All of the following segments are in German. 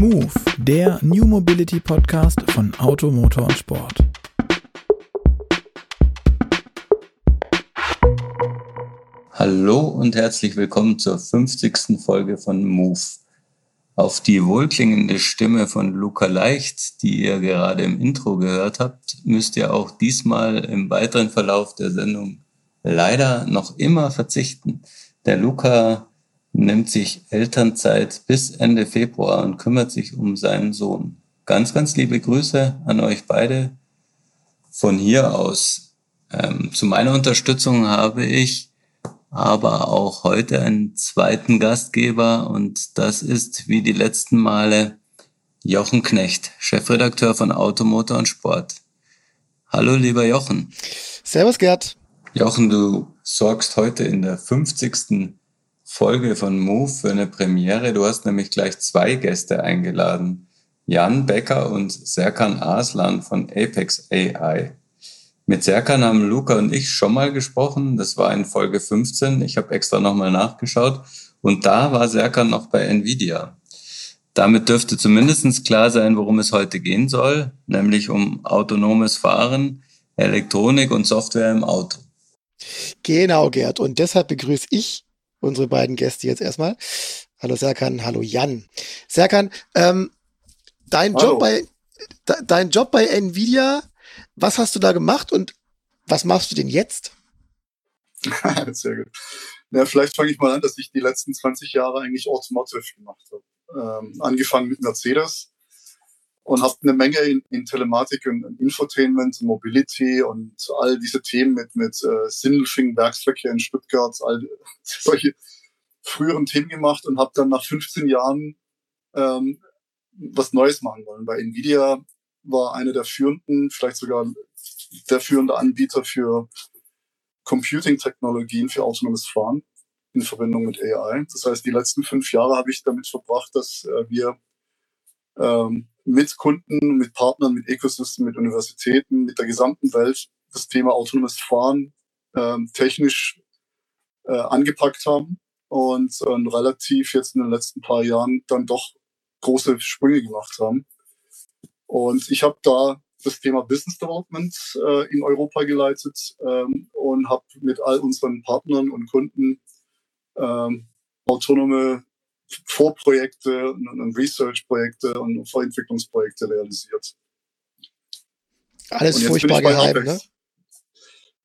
Move, der New Mobility Podcast von Auto, Motor und Sport. Hallo und herzlich willkommen zur 50. Folge von Move. Auf die wohlklingende Stimme von Luca Leicht, die ihr gerade im Intro gehört habt, müsst ihr auch diesmal im weiteren Verlauf der Sendung leider noch immer verzichten. Der Luca nimmt sich Elternzeit bis Ende Februar und kümmert sich um seinen Sohn. Ganz, ganz liebe Grüße an euch beide von hier aus. Ähm, zu meiner Unterstützung habe ich aber auch heute einen zweiten Gastgeber und das ist wie die letzten Male Jochen Knecht, Chefredakteur von Automotor und Sport. Hallo, lieber Jochen. Servus, Gerd. Jochen, du sorgst heute in der 50. Folge von Move für eine Premiere. Du hast nämlich gleich zwei Gäste eingeladen. Jan Becker und Serkan Aslan von Apex AI. Mit Serkan haben Luca und ich schon mal gesprochen. Das war in Folge 15. Ich habe extra nochmal nachgeschaut. Und da war Serkan noch bei Nvidia. Damit dürfte zumindest klar sein, worum es heute gehen soll, nämlich um autonomes Fahren, Elektronik und Software im Auto. Genau, Gerd. Und deshalb begrüße ich unsere beiden Gäste jetzt erstmal. Hallo Serkan, hallo Jan. Serkan, ähm, dein hallo. Job bei de, dein Job bei Nvidia was hast du da gemacht und was machst du denn jetzt? Sehr gut. Ja, vielleicht fange ich mal an, dass ich die letzten 20 Jahre eigentlich Automotive gemacht habe. Ähm, angefangen mit Mercedes und habe eine Menge in, in Telematik und, und Infotainment, Mobility und all diese Themen mit, mit äh, Sindelfingen, Werksverkehr in Stuttgart, all solche früheren Themen gemacht und habe dann nach 15 Jahren ähm, was Neues machen wollen. Bei Nvidia war einer der führenden, vielleicht sogar der führende Anbieter für Computing-Technologien für autonomes Fahren in Verbindung mit AI. Das heißt, die letzten fünf Jahre habe ich damit verbracht, dass äh, wir ähm, mit Kunden, mit Partnern, mit Ecosystem, mit Universitäten, mit der gesamten Welt das Thema autonomes Fahren ähm, technisch äh, angepackt haben und äh, relativ jetzt in den letzten paar Jahren dann doch große Sprünge gemacht haben. Und ich habe da das Thema Business Development äh, in Europa geleitet ähm, und habe mit all unseren Partnern und Kunden ähm, autonome Vorprojekte und, Research-Projekte und Vorentwicklungsprojekte realisiert. Alles furchtbar geheim, ne?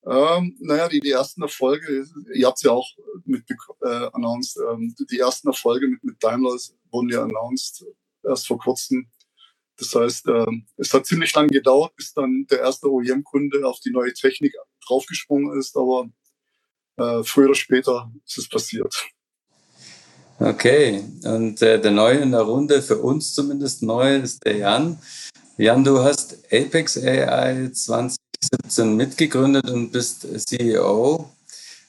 Ähm, naja, die, die ersten Erfolge, ihr habt ja auch mit äh, announced, ähm, die ersten Erfolge mit, mit Daimler wurden ja announced erst vor kurzem. Das heißt, ähm, es hat ziemlich lange gedauert, bis dann der erste OEM-Kunde auf die neue Technik draufgesprungen ist, aber äh, früher oder später ist es passiert. Okay, und äh, der Neue in der Runde, für uns zumindest neu, ist der Jan. Jan, du hast Apex AI 2017 mitgegründet und bist CEO.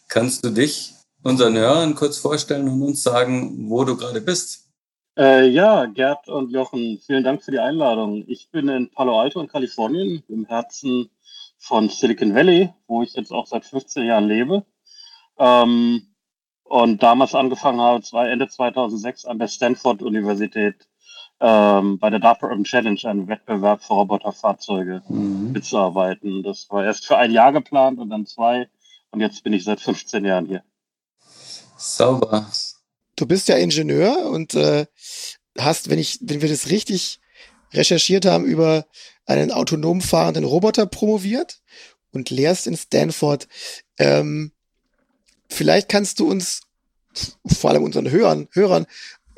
Kannst du dich unseren Hörern kurz vorstellen und uns sagen, wo du gerade bist? Äh, ja, Gerd und Jochen, vielen Dank für die Einladung. Ich bin in Palo Alto in Kalifornien, im Herzen von Silicon Valley, wo ich jetzt auch seit 15 Jahren lebe. Ähm, und damals angefangen habe, zwei, Ende 2006 an der Stanford-Universität ähm, bei der Data Urban Challenge, einem Wettbewerb für Roboterfahrzeuge, mhm. mitzuarbeiten. Das war erst für ein Jahr geplant und dann zwei. Und jetzt bin ich seit 15 Jahren hier. Sauber du bist ja Ingenieur und äh, hast, wenn ich, wenn wir das richtig recherchiert haben, über einen autonom fahrenden Roboter promoviert und lehrst in Stanford. Ähm, vielleicht kannst du uns, vor allem unseren Hörern, Hörern,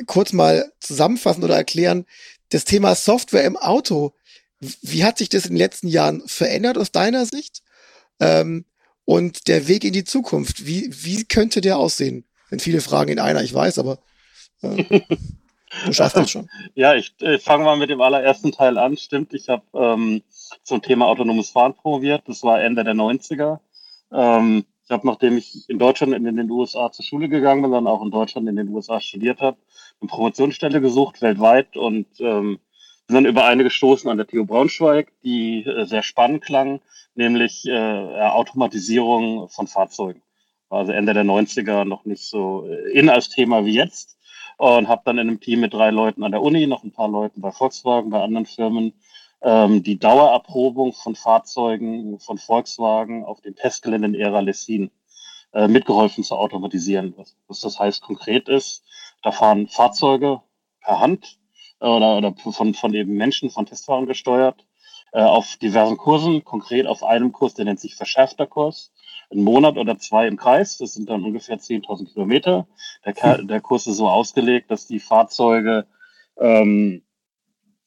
kurz mal zusammenfassen oder erklären, das Thema Software im Auto. Wie hat sich das in den letzten Jahren verändert aus deiner Sicht? Ähm, und der Weg in die Zukunft, wie, wie könnte der aussehen? Sind viele Fragen in einer, ich weiß, aber äh, du schaffst das schon. Ja, ich, ich fange mal mit dem allerersten Teil an. Stimmt, ich habe ähm, zum Thema autonomes Fahren promoviert. Das war Ende der 90er. Ähm, ich habe, nachdem ich in Deutschland und in den USA zur Schule gegangen bin, dann auch in Deutschland in den USA studiert habe, eine Promotionsstelle gesucht weltweit und ähm, bin dann über eine gestoßen an der TU Braunschweig, die äh, sehr spannend klang, nämlich äh, Automatisierung von Fahrzeugen also Ende der 90er noch nicht so äh, in als Thema wie jetzt. und habe dann in einem Team mit drei Leuten an der Uni, noch ein paar Leuten bei Volkswagen, bei anderen Firmen, ähm, die Dauererprobung von Fahrzeugen von Volkswagen auf dem Testgelände in Era Lessin äh, mitgeholfen zu automatisieren. Was, was das heißt konkret ist, da fahren Fahrzeuge per Hand äh, oder, oder von, von eben Menschen, von Testfahrern gesteuert, äh, auf diversen Kursen, konkret auf einem Kurs, der nennt sich verschärfter Kurs, einen Monat oder zwei im Kreis, das sind dann ungefähr 10.000 Kilometer. Der, der Kurs ist so ausgelegt, dass die Fahrzeuge ähm,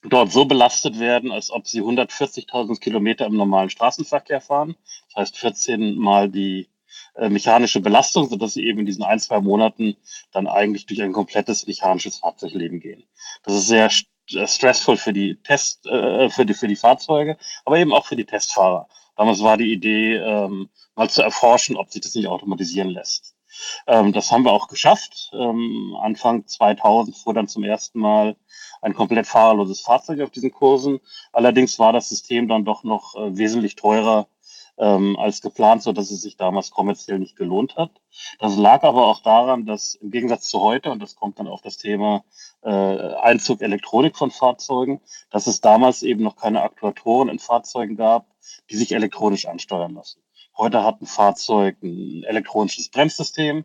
dort so belastet werden, als ob sie 140.000 Kilometer im normalen Straßenverkehr fahren. Das heißt 14 mal die äh, mechanische Belastung, sodass sie eben in diesen ein, zwei Monaten dann eigentlich durch ein komplettes mechanisches Fahrzeugleben gehen. Das ist sehr äh, stressful für die Test, äh, für die für die Fahrzeuge, aber eben auch für die Testfahrer. Damals war die Idee, ähm, mal zu erforschen, ob sich das nicht automatisieren lässt. Ähm, das haben wir auch geschafft. Ähm, Anfang 2000 fuhr dann zum ersten Mal ein komplett fahrerloses Fahrzeug auf diesen Kursen. Allerdings war das System dann doch noch äh, wesentlich teurer ähm, als geplant, so dass es sich damals kommerziell nicht gelohnt hat. Das lag aber auch daran, dass im Gegensatz zu heute, und das kommt dann auf das Thema äh, Einzug Elektronik von Fahrzeugen, dass es damals eben noch keine Aktuatoren in Fahrzeugen gab, die sich elektronisch ansteuern lassen. Heute hat ein Fahrzeug ein elektronisches Bremssystem.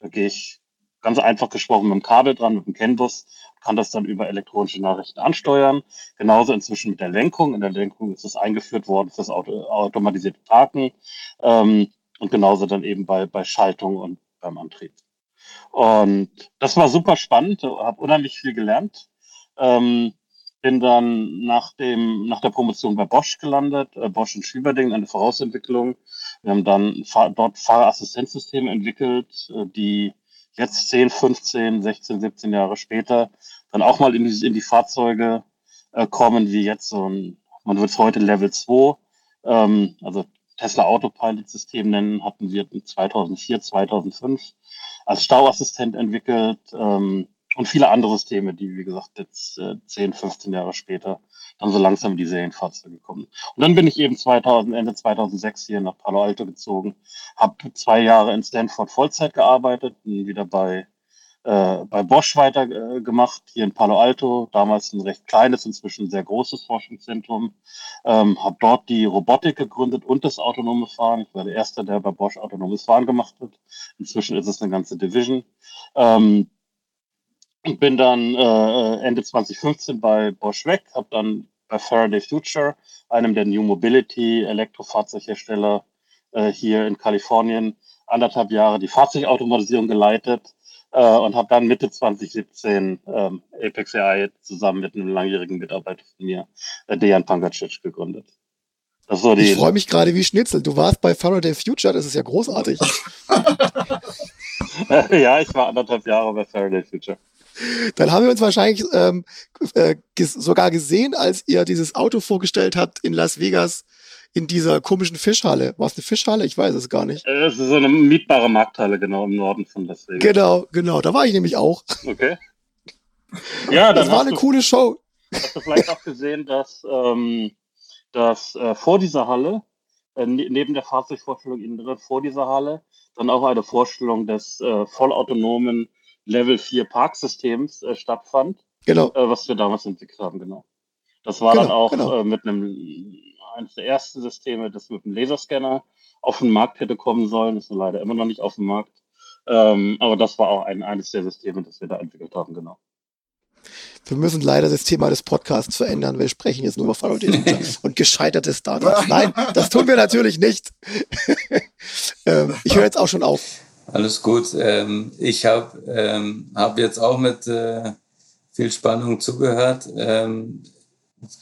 Da gehe ich ganz einfach gesprochen mit dem Kabel dran, mit dem CAN-Bus, kann das dann über elektronische Nachrichten ansteuern. Genauso inzwischen mit der Lenkung. In der Lenkung ist es eingeführt worden das Auto, automatisierte Parken ähm, und genauso dann eben bei, bei Schaltung und beim Antrieb. Und das war super spannend, habe unheimlich viel gelernt. Ähm, bin dann nach dem nach der Promotion bei Bosch gelandet, äh, Bosch in Schwieberdingen, eine Vorausentwicklung. Wir haben dann fahr dort Fahrerassistenzsysteme entwickelt, äh, die jetzt 10, 15, 16, 17 Jahre später dann auch mal in die, in die Fahrzeuge äh, kommen, wie jetzt so ein, man wird es heute Level 2, ähm, also Tesla Autopilot System nennen, hatten wir 2004, 2005 als Stauassistent entwickelt ähm, und viele andere Systeme, die, wie gesagt, jetzt äh, 10, 15 Jahre später dann so langsam in die Serienfahrzeuge kommen. Und dann bin ich eben 2000, Ende 2006 hier nach Palo Alto gezogen, habe zwei Jahre in Stanford Vollzeit gearbeitet, wieder bei äh, bei Bosch weitergemacht, äh, hier in Palo Alto, damals ein recht kleines, inzwischen sehr großes Forschungszentrum. Ähm, habe dort die Robotik gegründet und das autonome Fahren. Ich war der Erste, der bei Bosch autonomes Fahren gemacht hat. Inzwischen ist es eine ganze Division. Ähm, und bin dann äh, Ende 2015 bei Bosch weg, habe dann bei Faraday Future, einem der New Mobility Elektrofahrzeughersteller äh, hier in Kalifornien, anderthalb Jahre die Fahrzeugautomatisierung geleitet äh, und habe dann Mitte 2017 ähm, Apex AI zusammen mit einem langjährigen Mitarbeiter von mir, äh, Dejan Pangacic, gegründet. Das so die ich freue mich gerade wie Schnitzel. Du warst bei Faraday Future, das ist ja großartig. ja, ich war anderthalb Jahre bei Faraday Future. Dann haben wir uns wahrscheinlich ähm, äh, ges sogar gesehen, als ihr dieses Auto vorgestellt habt in Las Vegas in dieser komischen Fischhalle. War es eine Fischhalle? Ich weiß es gar nicht. Es ist so eine mietbare Markthalle, genau, im Norden von Vegas. Genau, genau. Da war ich nämlich auch. Okay. Ja, das war eine du, coole Show. Hast du vielleicht auch gesehen, dass, ähm, dass äh, vor dieser Halle, äh, ne-, neben der Fahrzeugvorstellung innen drin, vor dieser Halle, dann auch eine Vorstellung des äh, vollautonomen Level 4 Parksystems äh, stattfand. Genau. Äh, was wir damals entwickelt haben, genau. Das war genau, dann auch genau. äh, mit einem eines der ersten Systeme, das mit dem Laserscanner auf den Markt hätte kommen sollen. Das ist leider immer noch nicht auf dem Markt. Ähm, aber das war auch ein, eines der Systeme, das wir da entwickelt haben, genau. Wir müssen leider das Thema des Podcasts verändern. Wir sprechen jetzt nur über Faraday und gescheiterte Startups. Nein, das tun wir natürlich nicht. ähm, ich höre jetzt auch schon auf. Alles gut. Ähm, ich habe ähm, hab jetzt auch mit äh, viel Spannung zugehört.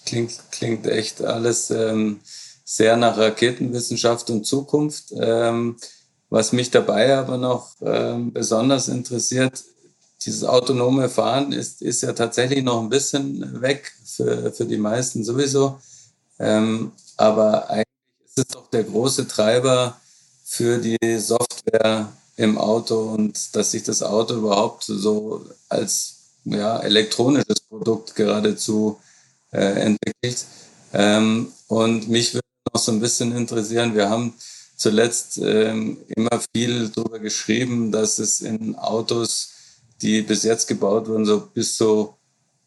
Klingt, klingt echt alles ähm, sehr nach Raketenwissenschaft und Zukunft. Ähm, was mich dabei aber noch ähm, besonders interessiert, dieses autonome Fahren ist, ist ja tatsächlich noch ein bisschen weg für, für die meisten sowieso. Ähm, aber eigentlich ist es doch der große Treiber für die Software im Auto und dass sich das Auto überhaupt so als ja, elektronisches Produkt geradezu äh, entwickelt. Ähm, und mich würde noch so ein bisschen interessieren, wir haben zuletzt ähm, immer viel darüber geschrieben, dass es in Autos die bis jetzt gebaut wurden, so bis zu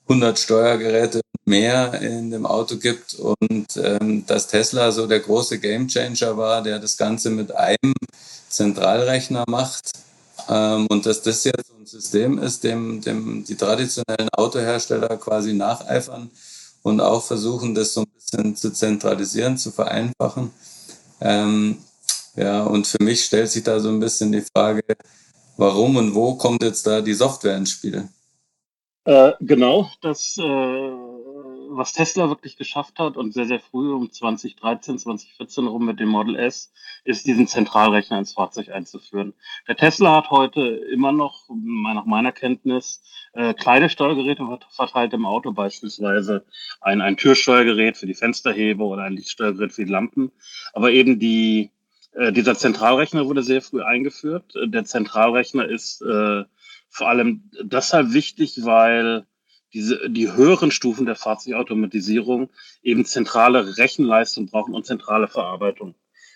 100 Steuergeräte mehr in dem Auto gibt und ähm, dass Tesla so der große Gamechanger war, der das Ganze mit einem Zentralrechner macht ähm, und dass das jetzt ein System ist, dem, dem die traditionellen Autohersteller quasi nacheifern und auch versuchen, das so ein bisschen zu zentralisieren, zu vereinfachen. Ähm, ja, und für mich stellt sich da so ein bisschen die Frage, warum und wo kommt jetzt da die Software ins Spiel? Äh, genau, das, äh, was Tesla wirklich geschafft hat und sehr, sehr früh um 2013, 2014 rum mit dem Model S, ist diesen Zentralrechner ins Fahrzeug einzuführen. Der Tesla hat heute immer noch, nach meiner Kenntnis, äh, kleine Steuergeräte verteilt im Auto, beispielsweise ein, ein Türsteuergerät für die Fensterheber oder ein Lichtsteuergerät für die Lampen. Aber eben die, äh, dieser Zentralrechner wurde sehr früh eingeführt. Der Zentralrechner ist äh, vor allem deshalb wichtig, weil diese, die höheren Stufen der Fahrzeugautomatisierung eben zentrale Rechenleistung brauchen und zentrale Verarbeitung.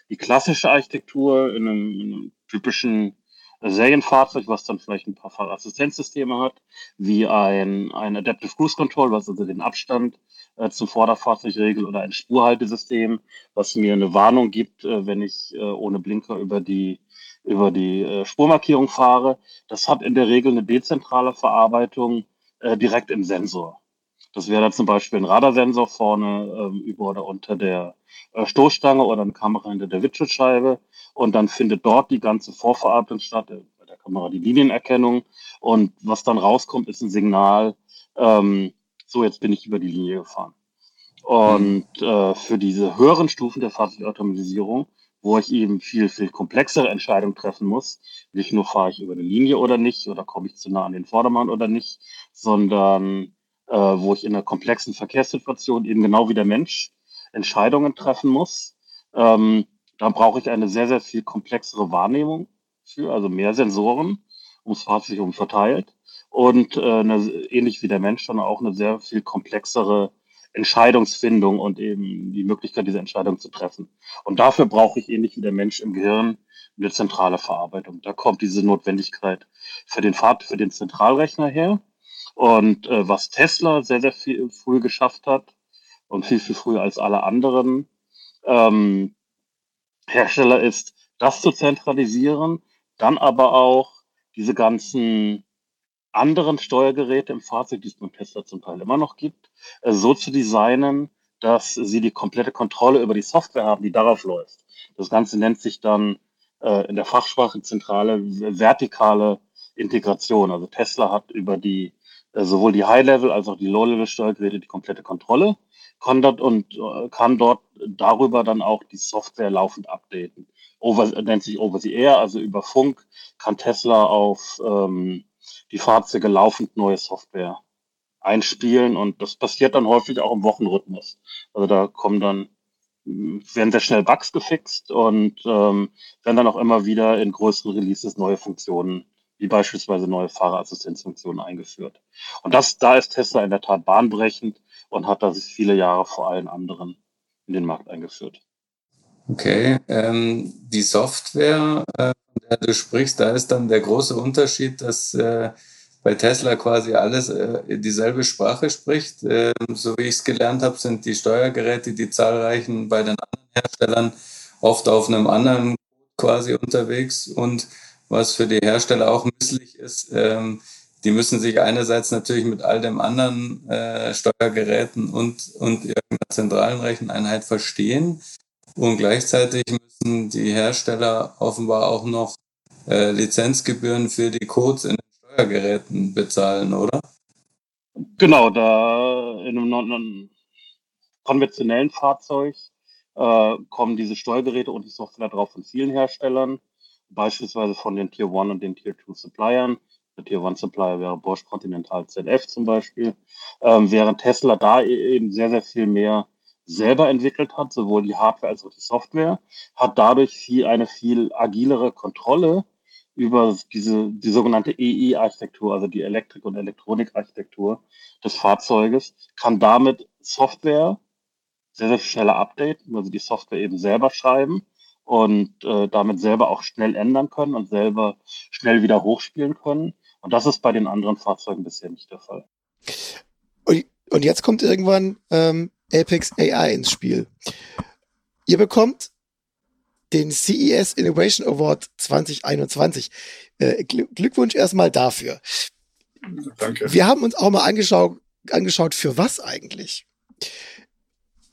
Die klassische Architektur in einem, in einem typischen Serienfahrzeug, was dann vielleicht ein paar Fahrassistenzsysteme hat, wie ein, ein Adaptive Cruise Control, was also den Abstand äh, zum Vorderfahrzeug regelt, oder ein Spurhaltesystem, was mir eine Warnung gibt, äh, wenn ich äh, ohne Blinker über die über die äh, Spurmarkierung fahre. Das hat in der Regel eine dezentrale Verarbeitung äh, direkt im Sensor. Das wäre dann zum Beispiel ein Radarsensor vorne ähm, über oder unter der äh, Stoßstange oder eine Kamera hinter der Windschutzscheibe. Und dann findet dort die ganze Vorverarbeitung statt, äh, bei der Kamera die Linienerkennung. Und was dann rauskommt, ist ein Signal, ähm, so jetzt bin ich über die Linie gefahren. Und äh, für diese höheren Stufen der Fahrzeugautomatisierung wo ich eben viel, viel komplexere Entscheidungen treffen muss. Nicht nur fahre ich über eine Linie oder nicht oder komme ich zu nah an den Vordermann oder nicht, sondern äh, wo ich in einer komplexen Verkehrssituation eben genau wie der Mensch Entscheidungen treffen muss. Ähm, da brauche ich eine sehr, sehr viel komplexere Wahrnehmung für, also mehr Sensoren, ums Fahrzeug um verteilt und äh, eine, ähnlich wie der Mensch dann auch eine sehr viel komplexere Entscheidungsfindung und eben die Möglichkeit, diese Entscheidung zu treffen. Und dafür brauche ich ähnlich wie der Mensch im Gehirn eine zentrale Verarbeitung. Da kommt diese Notwendigkeit für den Fahrt, für den Zentralrechner her. Und äh, was Tesla sehr, sehr viel früh geschafft hat und viel, viel früher als alle anderen ähm, Hersteller ist, das zu zentralisieren, dann aber auch diese ganzen anderen Steuergeräte im Fahrzeug, die es beim Tesla zum Teil immer noch gibt, äh, so zu designen, dass sie die komplette Kontrolle über die Software haben, die darauf läuft. Das Ganze nennt sich dann äh, in der Fachsprache zentrale vertikale Integration. Also Tesla hat über die äh, sowohl die High-Level als auch die Low-Level-Steuergeräte die komplette Kontrolle kann dort und äh, kann dort darüber dann auch die Software laufend updaten. Over, nennt sich Over the Air, also über Funk kann Tesla auf ähm, die Fahrzeuge laufend neue Software einspielen und das passiert dann häufig auch im Wochenrhythmus. Also da kommen dann werden sehr schnell Bugs gefixt und ähm, werden dann auch immer wieder in größeren Releases neue Funktionen, wie beispielsweise neue Fahrerassistenzfunktionen eingeführt. Und das, da ist Tesla in der Tat bahnbrechend und hat das viele Jahre vor allen anderen in den Markt eingeführt. Okay, ähm, die Software, äh, du sprichst, da ist dann der große Unterschied, dass äh, bei Tesla quasi alles äh, dieselbe Sprache spricht. Ähm, so wie ich es gelernt habe, sind die Steuergeräte, die zahlreichen bei den anderen Herstellern oft auf einem anderen quasi unterwegs und was für die Hersteller auch misslich ist, ähm, die müssen sich einerseits natürlich mit all dem anderen äh, Steuergeräten und, und irgendeiner zentralen Recheneinheit verstehen. Und gleichzeitig müssen die Hersteller offenbar auch noch äh, Lizenzgebühren für die Codes in den Steuergeräten bezahlen, oder? Genau, da in einem, konventionellen Fahrzeug äh, kommen diese Steuergeräte und die Software drauf von vielen Herstellern, beispielsweise von den Tier 1 und den Tier 2 Suppliern. Der Tier 1 Supplier wäre Bosch Continental ZF zum Beispiel, ähm, während Tesla da e-, eben sehr, sehr viel mehr selber entwickelt hat, sowohl die Hardware als auch die Software, hat dadurch viel, eine viel agilere Kontrolle über diese, die sogenannte EI-Architektur, also die Elektrik- und Elektronikarchitektur des Fahrzeuges, kann damit Software sehr, sehr schneller updaten, also die Software eben selber schreiben und äh, damit selber auch schnell ändern können und selber schnell wieder hochspielen können Und das ist bei den anderen Fahrzeugen bisher nicht der Fall. Und jetzt kommt irgendwann ähm, Apex AI ins Spiel. Ihr bekommt den CES Innovation Award 2021. Äh, Glückwunsch erstmal dafür. Danke. Wir haben uns auch mal angeschaut, angeschaut, für was eigentlich.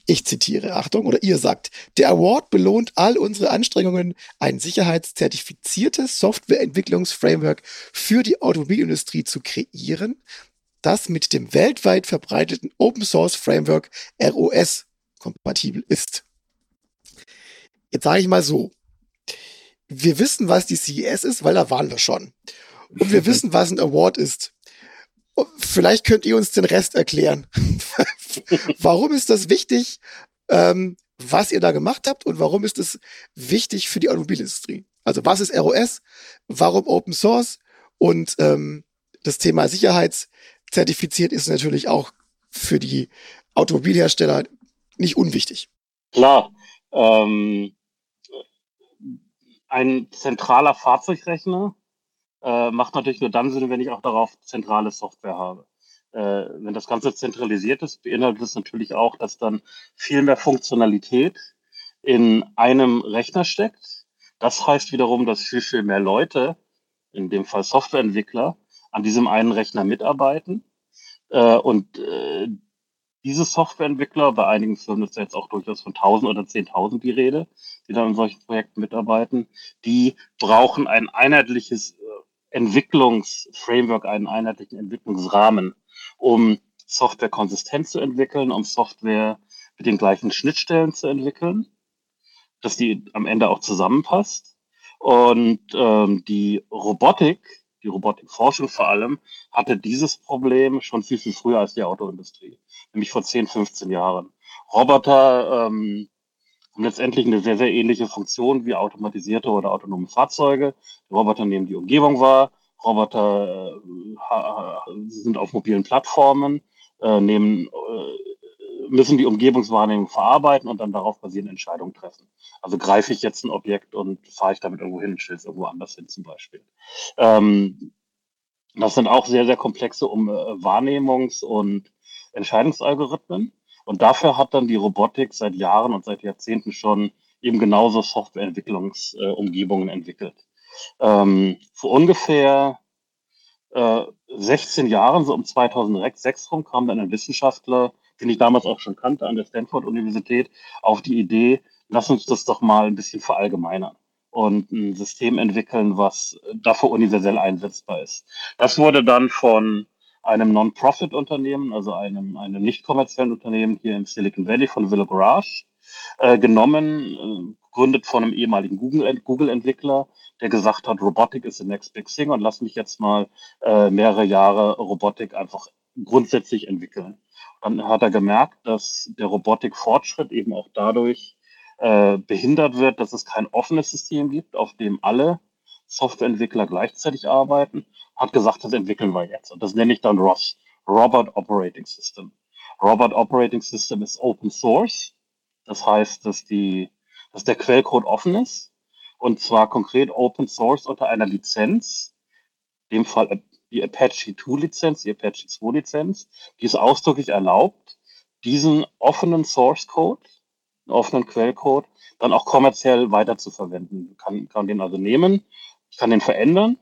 Ich zitiere, Achtung, oder ihr sagt, der Award belohnt all unsere Anstrengungen, ein sicherheitszertifiziertes Softwareentwicklungsframework für die Automobilindustrie zu kreieren, das mit dem weltweit verbreiteten Open Source Framework ROS kompatibel ist. Jetzt sage ich mal so. Wir wissen, was die CES ist, weil da waren wir schon. Und wir wissen, was ein Award ist. Vielleicht könnt ihr uns den Rest erklären. warum ist das wichtig, ähm, was ihr da gemacht habt und warum ist es wichtig für die Automobilindustrie? Also was ist ROS? Warum Open Source? Und ähm, das Thema Sicherheitszertifiziert ist natürlich auch für die Automobilhersteller nicht unwichtig. Klar. Ähm, ein zentraler Fahrzeugrechner äh, macht natürlich nur dann Sinn, wenn ich auch darauf zentrale Software habe. Äh, wenn das Ganze zentralisiert ist, beinhaltet es natürlich auch, dass dann viel mehr Funktionalität in einem Rechner steckt. Das heißt wiederum, dass viel, viel mehr Leute, in dem Fall Softwareentwickler, an diesem einen Rechner mitarbeiten. Äh, und äh, diese Softwareentwickler, bei einigen Firmen ist jetzt auch durchaus von 1000 oder 10.000 die Rede, die dann in solchen Projekten mitarbeiten, die brauchen ein einheitliches äh, Entwicklungsframework, einen einheitlichen Entwicklungsrahmen, um Software konsistent zu entwickeln, um Software mit den gleichen Schnittstellen zu entwickeln, dass die am Ende auch zusammenpasst. Und ähm, die Robotik, die Robotikforschung vor allem, hatte dieses Problem schon viel, viel früher als die Autoindustrie, nämlich vor 10, 15 Jahren. Roboter ähm, haben letztendlich eine sehr, sehr ähnliche Funktion wie automatisierte oder autonome Fahrzeuge. Die Roboter nehmen die Umgebung wahr, Roboter äh, sind auf mobilen Plattformen, äh, nehmen, äh, müssen die Umgebungswahrnehmung verarbeiten und dann darauf basierende Entscheidungen treffen. Also greife ich jetzt ein Objekt und fahre ich damit irgendwo hin, stelle es irgendwo anders hin zum Beispiel. Ähm, das sind auch sehr, sehr komplexe um, äh, Wahrnehmungs- und Entscheidungsalgorithmen. Und dafür hat dann die Robotik seit Jahren und seit Jahrzehnten schon eben genauso Softwareentwicklungsumgebungen entwickelt. Ähm, vor ungefähr äh, 16 Jahren, so um 2006 rum, kam dann ein Wissenschaftler, den ich damals auch schon kannte, an der Stanford-Universität, auf die Idee, lass uns das doch mal ein bisschen verallgemeinern und ein System entwickeln, was dafür universell einsetzbar ist. Das wurde dann von einem Non-Profit-Unternehmen, also einem, einem nicht kommerziellen Unternehmen hier im Silicon Valley von Willow Garage, äh, genommen, äh, gründet von einem ehemaligen Google-Entwickler, der gesagt hat, Robotik ist the next big thing und lass mich jetzt mal äh, mehrere Jahre Robotik einfach grundsätzlich entwickeln. Dann hat er gemerkt, dass der Robotik-Fortschritt eben auch dadurch äh, behindert wird, dass es kein offenes System gibt, auf dem alle Softwareentwickler gleichzeitig arbeiten, hat gesagt, das entwickeln wir jetzt. Und das nenne ich dann ROS, Robot Operating System. Robot Operating System ist Open Source. Das heißt, dass, die, dass der Quellcode offen ist. Und zwar konkret Open Source unter einer Lizenz, in dem Fall die Apache 2 Lizenz, die Apache 2 Lizenz, die es ausdrücklich erlaubt, diesen offenen Source Code, offenen Quellcode, dann auch kommerziell weiterzuverwenden. Kann, kann den also nehmen ich kann den verändern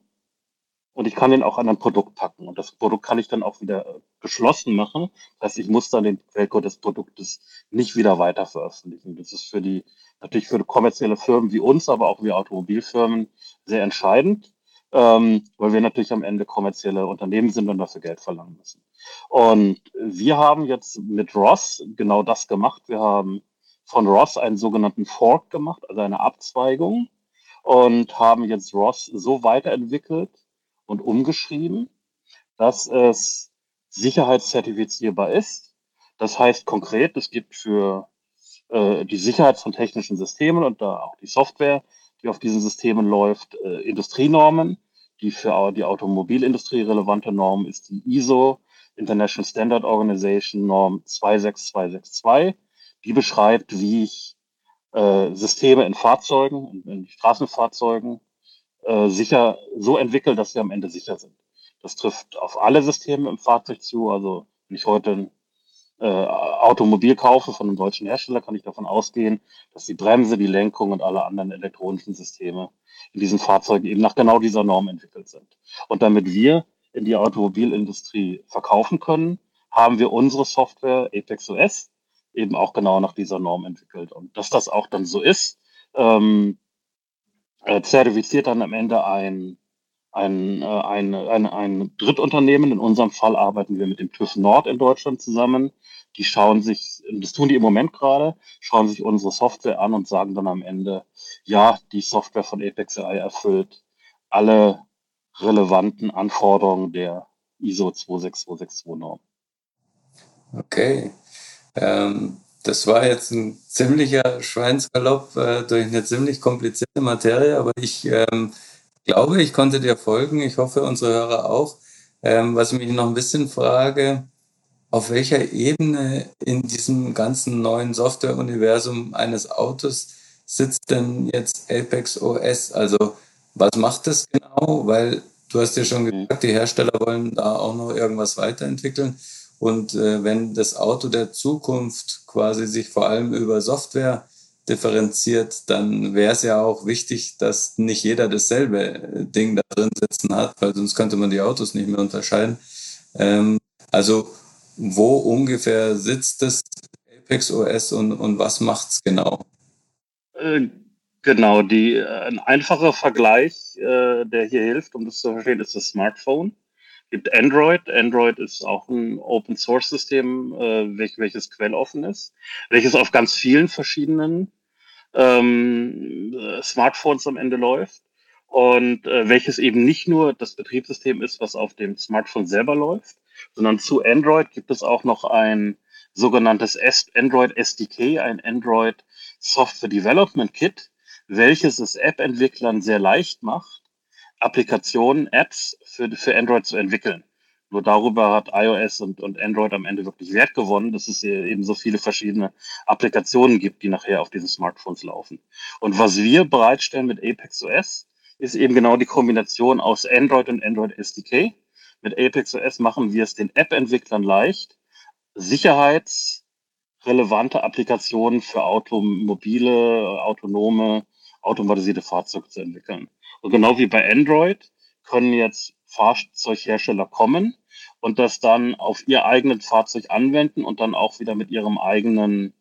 und ich kann den auch an ein Produkt packen. Und das Produkt kann ich dann auch wieder äh, geschlossen machen. Das heißt, ich muss dann den Quellcode des Produktes nicht wieder weiter veröffentlichen. Das ist für die, natürlich für kommerzielle Firmen wie uns, aber auch wie Automobilfirmen sehr entscheidend, ähm, weil wir natürlich am Ende kommerzielle Unternehmen sind und dafür Geld verlangen müssen. Und wir haben jetzt mit Ross genau das gemacht. Wir haben von Ross einen sogenannten Fork gemacht, also eine Abzweigung und haben jetzt Ross so weiterentwickelt und umgeschrieben, dass es sicherheitszertifizierbar ist. Das heißt konkret, es gibt für äh, die Sicherheit von technischen Systemen und da auch die Software, die auf diesen Systemen läuft, äh, Industrienormen. Die für die Automobilindustrie relevante Norm ist die ISO, International Standard Organization Norm 26262. Die beschreibt, wie ich äh, Systeme in Fahrzeugen, in, Straßenfahrzeugen äh, sicher so entwickelt, dass sie am Ende sicher sind. Das trifft auf alle Systeme im Fahrzeug zu. Also wenn ich heute äh, Automobil kaufe von einem deutschen Hersteller, kann ich davon ausgehen, dass die Bremse, die Lenkung und alle anderen elektronischen Systeme in diesen Fahrzeugen eben nach genau dieser Norm entwickelt sind. Und damit wir in die Automobilindustrie verkaufen können, haben wir unsere Software Apex OS eben auch genau nach dieser Norm entwickelt. Und dass das auch dann so ist, ähm, äh, zertifiziert dann am Ende ein, ein, äh, ein, ein, ein Drittunternehmen. In unserem Fall arbeiten wir mit dem TÜV Nord in Deutschland zusammen. Die schauen sich, das tun die im Moment gerade, schauen sich unsere Software an und sagen dann am Ende, ja, die Software von Apex AI erfüllt alle relevanten Anforderungen der ISO 26262 Norm. Okay. Ähm, das war jetzt ein ziemlicher Schweinsgalopp äh, durch eine ziemlich komplizierte Materie, aber ich ähm, glaube, ich konnte dir folgen. Ich hoffe, unsere Hörer auch. Ähm, was ich mich noch ein bisschen frage, auf welcher Ebene in diesem ganzen neuen Software-Universum eines Autos sitzt denn jetzt Apex OS? Also was macht das genau? Weil du hast ja schon gesagt, die Hersteller wollen da auch noch irgendwas weiterentwickeln. Und äh, wenn das Auto der Zukunft quasi sich vor allem über Software differenziert, dann wäre es ja auch wichtig, dass nicht jeder dasselbe äh, Ding da drin sitzen hat, weil sonst könnte man die Autos nicht mehr unterscheiden. Ähm, also wo ungefähr sitzt das Apex OS und, und was macht's genau? Äh, genau, die, äh, ein einfacher Vergleich, der hier hilft, um das zu verstehen, ist das Smartphone gibt Android. Android ist auch ein Open Source System, welch, welches quelloffen ist, welches auf ganz vielen verschiedenen ähm, Smartphones am Ende läuft und äh, welches eben nicht nur das Betriebssystem ist, was auf dem Smartphone selber läuft, sondern zu Android gibt es auch noch ein sogenanntes Android SDK, ein Android Software Development Kit, welches es App-Entwicklern sehr leicht macht, Applikationen, Apps für, für Android zu entwickeln. Nur darüber hat iOS und, und Android am Ende wirklich Wert gewonnen, dass es eben so viele verschiedene Applikationen gibt, die nachher auf diesen Smartphones laufen. Und was wir bereitstellen mit Apex OS, ist eben genau die Kombination aus Android und Android SDK. Mit Apex OS machen wir es den App-Entwicklern leicht, sicherheitsrelevante Applikationen für automobile, autonome, automatisierte Fahrzeuge zu entwickeln. Und genau wie bei Android können jetzt Fahrzeughersteller kommen und das dann auf ihr eigenes Fahrzeug anwenden und dann auch wieder mit ihrem eigenen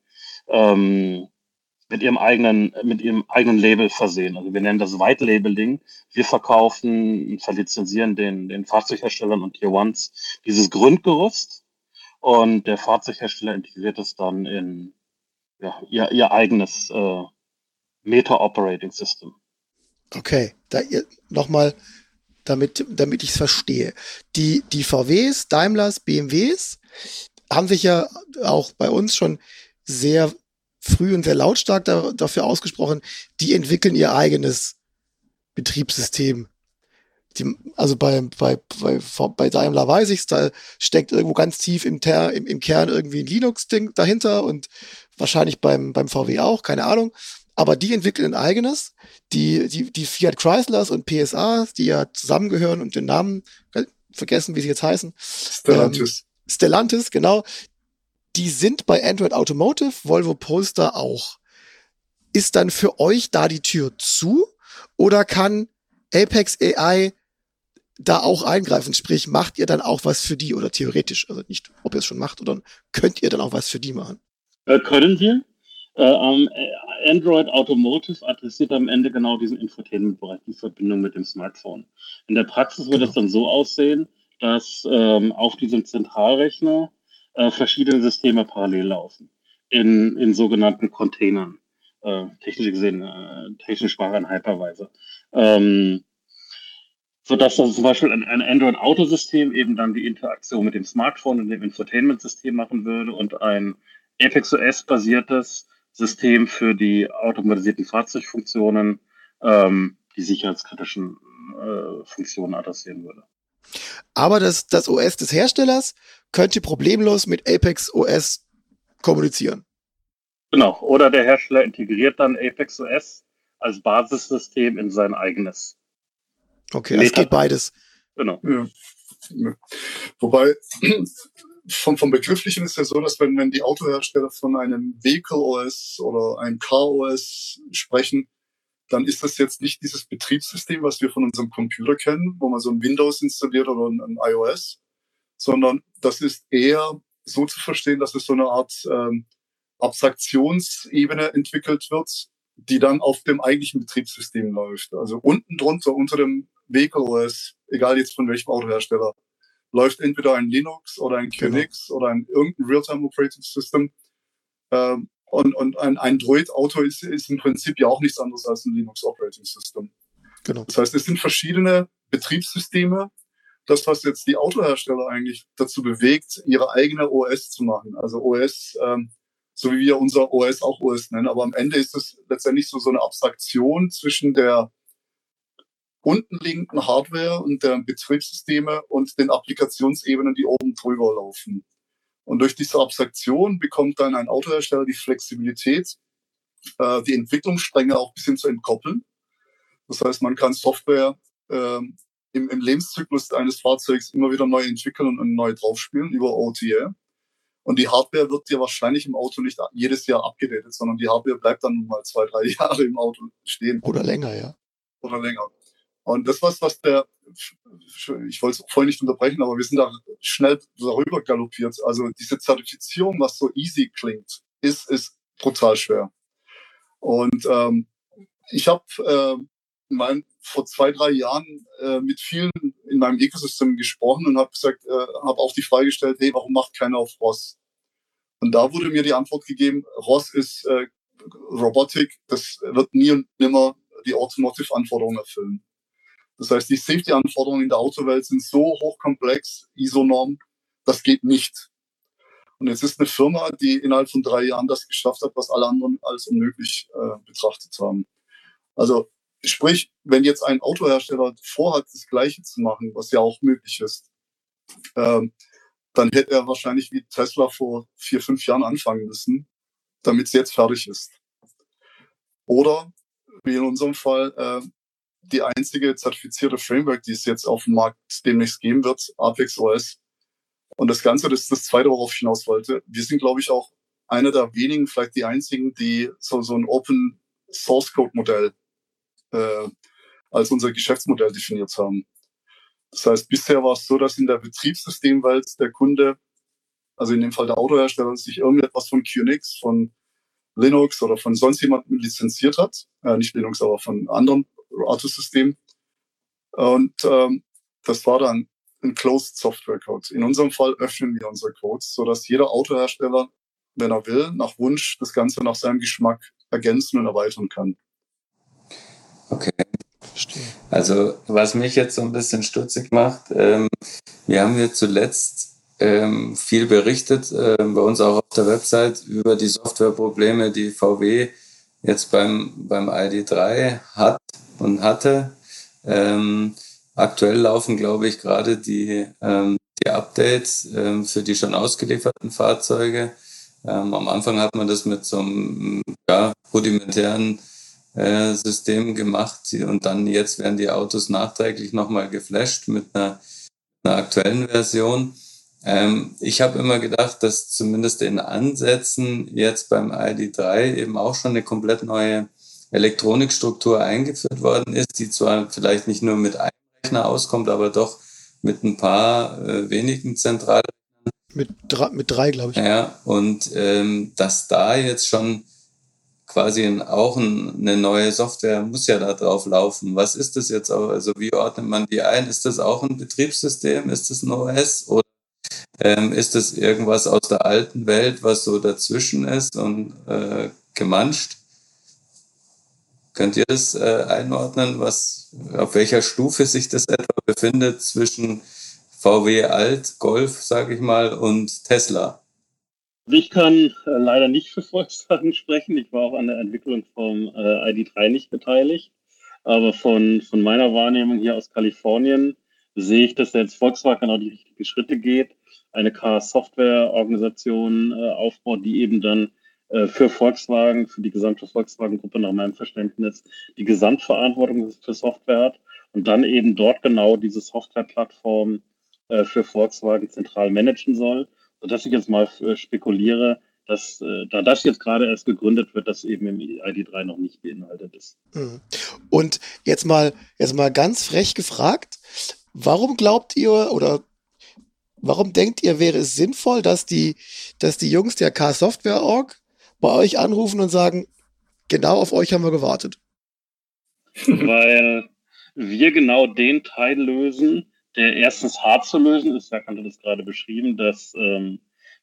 ähm, mit ihrem eigenen mit ihrem eigenen Label versehen. Also wir nennen das White Labeling. Wir verkaufen, verlizenzieren den den Fahrzeugherstellern und Tier Ones dieses Grundgerüst und der Fahrzeughersteller integriert es dann in ja, ihr, ihr eigenes äh, Meta Operating System. Okay, da nochmal, damit, damit ich es verstehe. Die, die VWs, Daimlers, BMWs haben sich ja auch bei uns schon sehr früh und sehr lautstark da, dafür ausgesprochen, die entwickeln ihr eigenes Betriebssystem. Die, also bei, bei, bei, bei Daimler weiß ich da steckt irgendwo ganz tief im, Ter, im, im Kern irgendwie ein Linux-Ding dahinter und wahrscheinlich beim, beim VW auch, keine Ahnung aber die entwickeln ein eigenes. Die, die, die Fiat Chryslers und PSAs, die ja zusammengehören und den Namen vergessen, wie sie jetzt heißen. Stellantis. Ähm, Stellantis, genau. Die sind bei Android Automotive, Volvo Polestar auch. Ist dann für euch da die Tür zu oder kann Apex AI da auch eingreifen? Sprich, macht ihr dann auch was für die oder theoretisch, also nicht, ob ihr es schon macht, oder könnt ihr dann auch was für die machen? Äh, können wir? Äh, ähm, Android Automotive adressiert am Ende genau diesen Infotainment-Bereich, die Verbindung mit dem Smartphone. In der Praxis wird es genau. dann so aussehen, dass ähm, auf diesem Zentralrechner äh, verschiedene Systeme parallel laufen, in, in sogenannten Containern, äh, technisch gesehen, äh, technisch Sprache ein Hypervisor. Ähm, sodass dann zum Beispiel ein, ein Android-Autosystem eben dann die Interaktion mit dem Smartphone und dem Infotainment-System machen würde und ein Apex OS-basiertes System für die automatisierten Fahrzeugfunktionen ähm, die sicherheitskritischen äh, Funktionen adressieren würde. Aber das, das OS des Herstellers könnte problemlos mit Apex OS kommunizieren. Genau. Oder der Hersteller integriert dann Apex OS als Basissystem in sein eigenes. Okay, es geht beides. Genau. Ja. Wobei, vom, vom Begrifflichen ist ja so, dass wenn, wenn die Autohersteller von einem Vehicle OS oder einem Car OS sprechen, dann ist das jetzt nicht dieses Betriebssystem, was wir von unserem Computer kennen, wo man so ein Windows installiert oder ein, iOS, sondern das ist eher so zu verstehen, dass es so eine Art ähm, Abstraktionsebene entwickelt wird, die dann auf dem eigentlichen Betriebssystem läuft. Also unten drunter, unter dem Vehicle OS, egal jetzt von welchem Autohersteller, läuft entweder ein Linux oder ein QNX genau. oder ein irgendein Real-Time Operating System. Ähm, und, und ein Android-Auto ist, ist im Prinzip ja auch nichts anderes als ein Linux Operating System. Genau. Das heißt, es sind verschiedene Betriebssysteme. Das, was jetzt die Autohersteller eigentlich dazu bewegt, ihre eigene OS zu machen. Also OS, ähm, so wie wir unser OS auch OS nennen. Aber am Ende ist es letztendlich so, so eine Abstraktion zwischen der unten liegenden Hardware und der Betriebssysteme und den Applikationsebenen, die oben drüber laufen. Und durch diese Abstraktion bekommt dann ein Autohersteller die Flexibilität, äh, die Entwicklungsstränge auch ein bisschen zu entkoppeln. Das heißt, man kann Software äh, im, im Lebenszyklus eines Fahrzeugs immer wieder neu entwickeln und neu draufspielen über OTA. Und die Hardware wird dir wahrscheinlich im Auto nicht jedes Jahr abgedatet, sondern die Hardware bleibt dann mal zwei, drei Jahre im Auto stehen. Oder länger, ja. Oder länger. Und das was, was der, ich wollte es voll nicht unterbrechen, aber wir sind da schnell darüber galoppiert. Also diese Zertifizierung, was so easy klingt, ist, ist brutal schwer. Und ähm, ich habe äh, mein, vor zwei, drei Jahren äh, mit vielen in meinem Ecosystem gesprochen und habe gesagt, äh, habe auch die Frage gestellt, hey, warum macht keiner auf ROS? Und da wurde mir die Antwort gegeben, ROS ist äh, Robotik, das wird nie und nimmer die Automotive-Anforderungen erfüllen. Das heißt, die Safety-Anforderungen in der Autowelt sind so hochkomplex, ISO-Norm, das geht nicht. Und jetzt ist eine Firma, die innerhalb von drei Jahren das geschafft hat, was alle anderen als unmöglich äh, betrachtet haben. Also sprich, wenn jetzt ein Autohersteller vorhat, das Gleiche zu machen, was ja auch möglich ist, ähm, dann hätte er wahrscheinlich wie Tesla vor vier, fünf Jahren anfangen müssen, damit es jetzt fertig ist. Oder wie in unserem Fall, äh, die einzige zertifizierte Framework, die es jetzt auf dem Markt demnächst geben wird, Apex OS. Und das Ganze, das ist das Zweite, worauf ich hinaus wollte. Wir sind, glaube ich, auch einer der wenigen, vielleicht die einzigen, die so, so ein Open Source Code Modell äh, als unser Geschäftsmodell definiert haben. Das heißt, bisher war es so, dass in der Betriebssystemwelt der Kunde, also in dem Fall der Autohersteller, sich irgendetwas von QNX, von Linux oder von sonst jemandem lizenziert hat. Äh, nicht Linux, aber von anderen Autosystem. Und ähm, das war dann ein Closed Software Code. In unserem Fall öffnen wir unsere Codes, sodass jeder Autohersteller, wenn er will, nach Wunsch das Ganze nach seinem Geschmack ergänzen und erweitern kann. Okay. Also was mich jetzt so ein bisschen stutzig macht, ähm, wir haben hier zuletzt ähm, viel berichtet, äh, bei uns auch auf der Website über die Softwareprobleme, die VW jetzt beim, beim ID3 hat und hatte. Ähm, aktuell laufen, glaube ich, gerade die, ähm, die Updates ähm, für die schon ausgelieferten Fahrzeuge. Ähm, am Anfang hat man das mit so einem ja, rudimentären äh, System gemacht und dann jetzt werden die Autos nachträglich nochmal geflasht mit einer, einer aktuellen Version. Ähm, ich habe immer gedacht, dass zumindest in Ansätzen jetzt beim ID3 eben auch schon eine komplett neue Elektronikstruktur eingeführt worden ist, die zwar vielleicht nicht nur mit einem Rechner auskommt, aber doch mit ein paar äh, wenigen Zentralrechnern. Mit, drei, mit drei, glaube ich. Ja, und ähm, dass da jetzt schon quasi ein, auch ein, eine neue Software muss ja da drauf laufen. Was ist das jetzt auch? Also wie ordnet man die ein? Ist das auch ein Betriebssystem? Ist das ein OS? Oder ähm, ist das irgendwas aus der alten Welt, was so dazwischen ist und äh, gemanscht? Könnt ihr das äh, einordnen, was, auf welcher Stufe sich das etwa befindet zwischen VW Alt, Golf, sage ich mal, und Tesla? Ich kann äh, leider nicht für Volkswagen sprechen. Ich war auch an der Entwicklung vom äh, ID3 nicht beteiligt. Aber von, von meiner Wahrnehmung hier aus Kalifornien sehe ich, dass jetzt Volkswagen auch die richtigen Schritte geht, eine Car-Software-Organisation äh, aufbaut, die eben dann für Volkswagen, für die gesamte Volkswagen-Gruppe nach meinem Verständnis die Gesamtverantwortung für Software hat und dann eben dort genau diese Softwareplattform äh, für Volkswagen zentral managen soll, sodass ich jetzt mal äh, spekuliere, dass äh, da das jetzt gerade erst gegründet wird, das eben im ID3 noch nicht beinhaltet ist. Mhm. Und jetzt mal, jetzt mal ganz frech gefragt, warum glaubt ihr oder warum denkt ihr, wäre es sinnvoll, dass die, dass die Jungs der K-Software-Org bei euch anrufen und sagen, genau auf euch haben wir gewartet? Weil wir genau den Teil lösen, der erstens hart zu lösen ist, Jörg hatte das gerade beschrieben, dass ähm,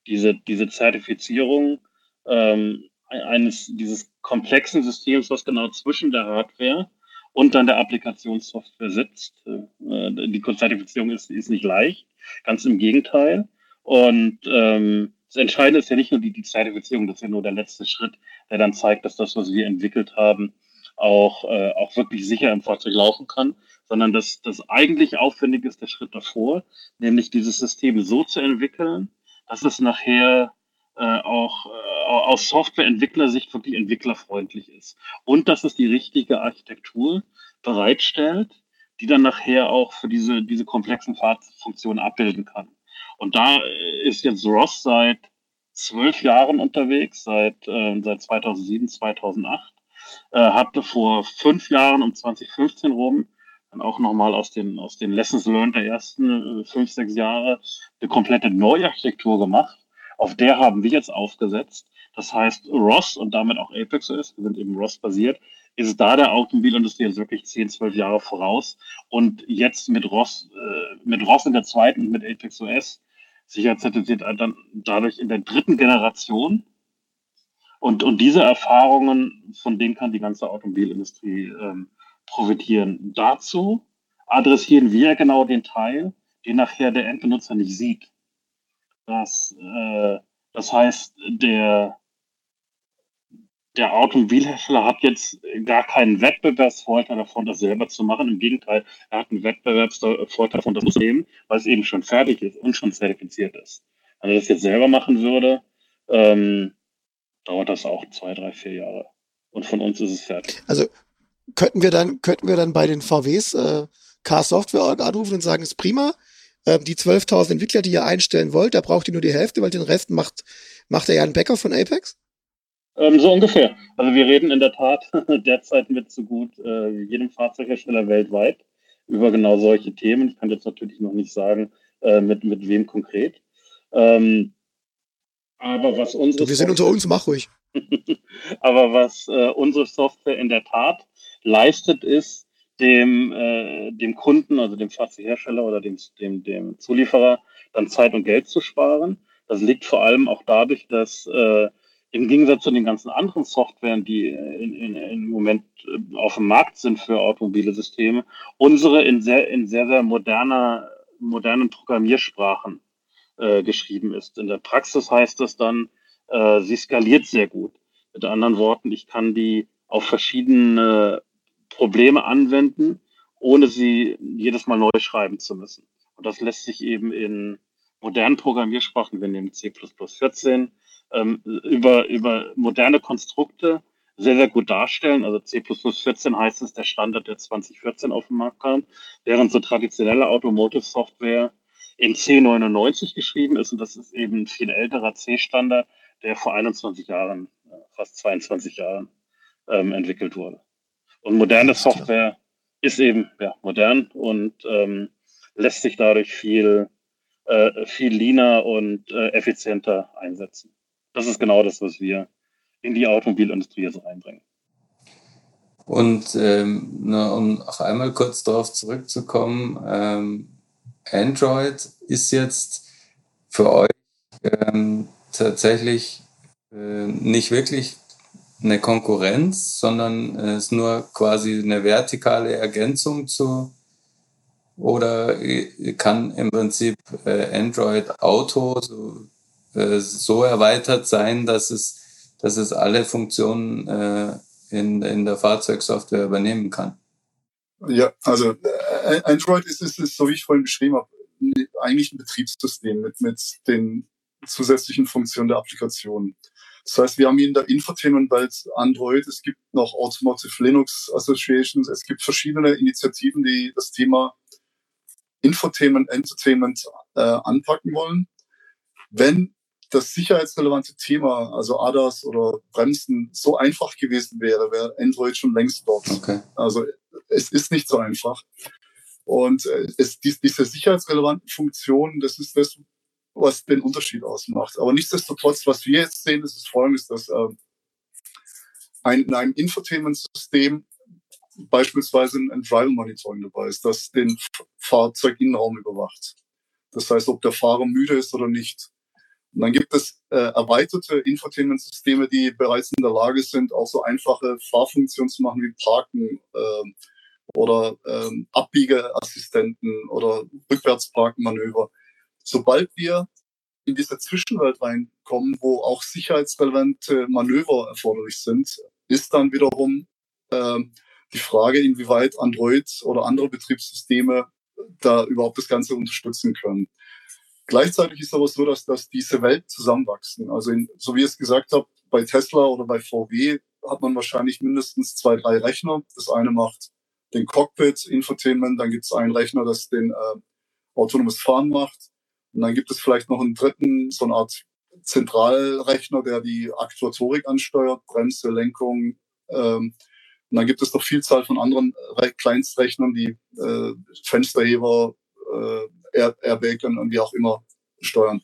diese, diese Zertifizierung ähm, eines dieses komplexen Systems, was genau zwischen der Hardware und dann der Applikationssoftware sitzt. Äh, die Zertifizierung ist, ist nicht leicht, ganz im Gegenteil. Und ähm, das Entscheidende ist ja nicht nur die, die Zertifizierung, das ist ja nur der letzte Schritt, der dann zeigt, dass das, was wir entwickelt haben, auch, äh, auch wirklich sicher im Fahrzeug laufen kann, sondern das, das eigentlich Aufwendige ist der Schritt davor, nämlich dieses System so zu entwickeln, dass es nachher äh, auch äh, aus Softwareentwicklersicht wirklich entwicklerfreundlich ist. Und dass es die richtige Architektur bereitstellt, die dann nachher auch für diese, diese komplexen Fahrfunktionen abbilden kann. Und da äh, ist jetzt Ross seit zwölf Jahren unterwegs, seit, äh, seit 2007, 2008. Äh, hatte vor fünf Jahren um 2015 rum dann auch nochmal aus den, aus den Lessons learned der ersten äh, fünf, sechs Jahre eine komplette Neuarchitektur gemacht. Auf der haben wir jetzt aufgesetzt. Das heißt, Ross und damit auch Apex OS, wir sind eben Ross basiert, ist da der Automobilindustrie jetzt wirklich 10, 12 Jahre voraus. Und jetzt mit Ross, äh, mit Ross in der zweiten mit Apex OS sicherzertifiziert dann dadurch in der dritten Generation. Und, und diese Erfahrungen, von denen kann die ganze Automobilindustrie ähm, profitieren. Dazu adressieren wir genau den Teil, den nachher der Endbenutzer nicht sieht. Das, äh, das heißt, der, der Automobilhersteller hat jetzt gar keinen Wettbewerbsvorteil davon, das selber zu machen. Im Gegenteil, er hat einen Wettbewerbsvorteil davon, das zu nehmen, weil es eben schon fertig ist und schon zertifiziert ist. Wenn er das jetzt selber machen würde, ähm, dauert das auch zwei, drei, vier Jahre. Und von uns ist es fertig. Also könnten wir dann, könnten wir dann bei den VWs äh, Car-Software anrufen und sagen, ist prima. Äh, die 12.000 Entwickler, die ihr einstellen wollt, da braucht ihr nur die Hälfte, weil den Rest macht, macht er ja ein Bäcker von Apex? Ähm, so ungefähr. Also wir reden in der Tat derzeit mit so gut äh, jedem Fahrzeughersteller weltweit über genau solche Themen. Ich kann jetzt natürlich noch nicht sagen, äh, mit, mit wem konkret. Ähm, aber was unsere. Du, wir sind unter uns, mach ruhig. aber was äh, unsere Software in der Tat leistet, ist, dem, äh, dem Kunden, also dem Fahrzeughersteller oder dem, dem, dem Zulieferer, dann Zeit und Geld zu sparen. Das liegt vor allem auch dadurch, dass äh, im Gegensatz zu den ganzen anderen Softwaren, die in, in, im Moment äh, auf dem Markt sind für automobile Systeme, unsere in sehr, in sehr, sehr moderner, modernen Programmiersprachen äh, geschrieben ist. In der Praxis heißt das dann, äh, sie skaliert sehr gut. Mit anderen Worten, ich kann die auf verschiedene Probleme anwenden, ohne sie jedes Mal neu schreiben zu müssen. Und das lässt sich eben in modernen Programmiersprachen, wir nehmen C++ 14, ähm, über, über moderne Konstrukte sehr, sehr gut darstellen. Also C++ 14 heißt es, der Standard, der 2014 auf den Markt kam, während so traditionelle Automotive Software in C99 geschrieben ist. Und das ist eben ein viel älterer C-Standard, der vor 21 Jahren, äh, fast 22 Jahren ähm, entwickelt wurde. Und moderne Software ist eben ja, modern und ähm, lässt sich dadurch viel, äh, viel leaner und äh, effizienter einsetzen. Das ist genau das, was wir in die Automobilindustrie jetzt einbringen. Und ähm, na, um noch einmal kurz darauf zurückzukommen, ähm, Android ist jetzt für euch ähm, tatsächlich äh, nicht wirklich eine Konkurrenz, sondern äh, ist nur quasi eine vertikale Ergänzung zu oder kann im Prinzip äh, Android Auto so, äh, so erweitert sein, dass es, dass es alle Funktionen in, in der Fahrzeugsoftware übernehmen kann. Ja, also Android ist, ist, ist so wie ich vorhin beschrieben habe, eigentlich ein Betriebssystem mit, mit den zusätzlichen Funktionen der Applikation. Das heißt, wir haben in der Infotainment-Welt Android, es gibt noch Automotive Linux Associations, es gibt verschiedene Initiativen, die das Thema Infotainment, Entertainment äh, anpacken wollen. Wenn das sicherheitsrelevante Thema, also ADAS oder Bremsen, so einfach gewesen wäre, wäre Android schon längst dort. Okay. Also es ist nicht so einfach. Und äh, es, die, diese sicherheitsrelevanten Funktionen, das ist das, was den Unterschied ausmacht. Aber nichtsdestotrotz, was wir jetzt sehen, ist es folgendes, dass äh, ein, in einem Infotainment-System beispielsweise ein Driver Monitoring dabei ist, das den Fahrzeuginnenraum überwacht. Das heißt, ob der Fahrer müde ist oder nicht. Und dann gibt es äh, erweiterte Infotainment-Systeme, die bereits in der Lage sind, auch so einfache Fahrfunktionen zu machen wie Parken äh, oder ähm, Abbiegeassistenten oder Rückwärtsparkenmanöver. Sobald wir in diese Zwischenwelt reinkommen, wo auch sicherheitsrelevante Manöver erforderlich sind, ist dann wiederum ähm, die Frage, inwieweit Android oder andere Betriebssysteme da überhaupt das Ganze unterstützen können. Gleichzeitig ist aber so, dass, dass diese Welt zusammenwachsen. Also in, so wie ich es gesagt habe, bei Tesla oder bei VW hat man wahrscheinlich mindestens zwei, drei Rechner. Das eine macht den Cockpit, Infotainment, dann gibt es einen Rechner, das den äh, autonomes Fahren macht. Und dann gibt es vielleicht noch einen dritten, so eine Art Zentralrechner, der die Aktuatorik ansteuert, Bremse, Lenkung. Ähm, und dann gibt es noch Vielzahl von anderen Kleinstrechnern, die äh, Fensterheber, äh, Air Airbag und wie auch immer steuern.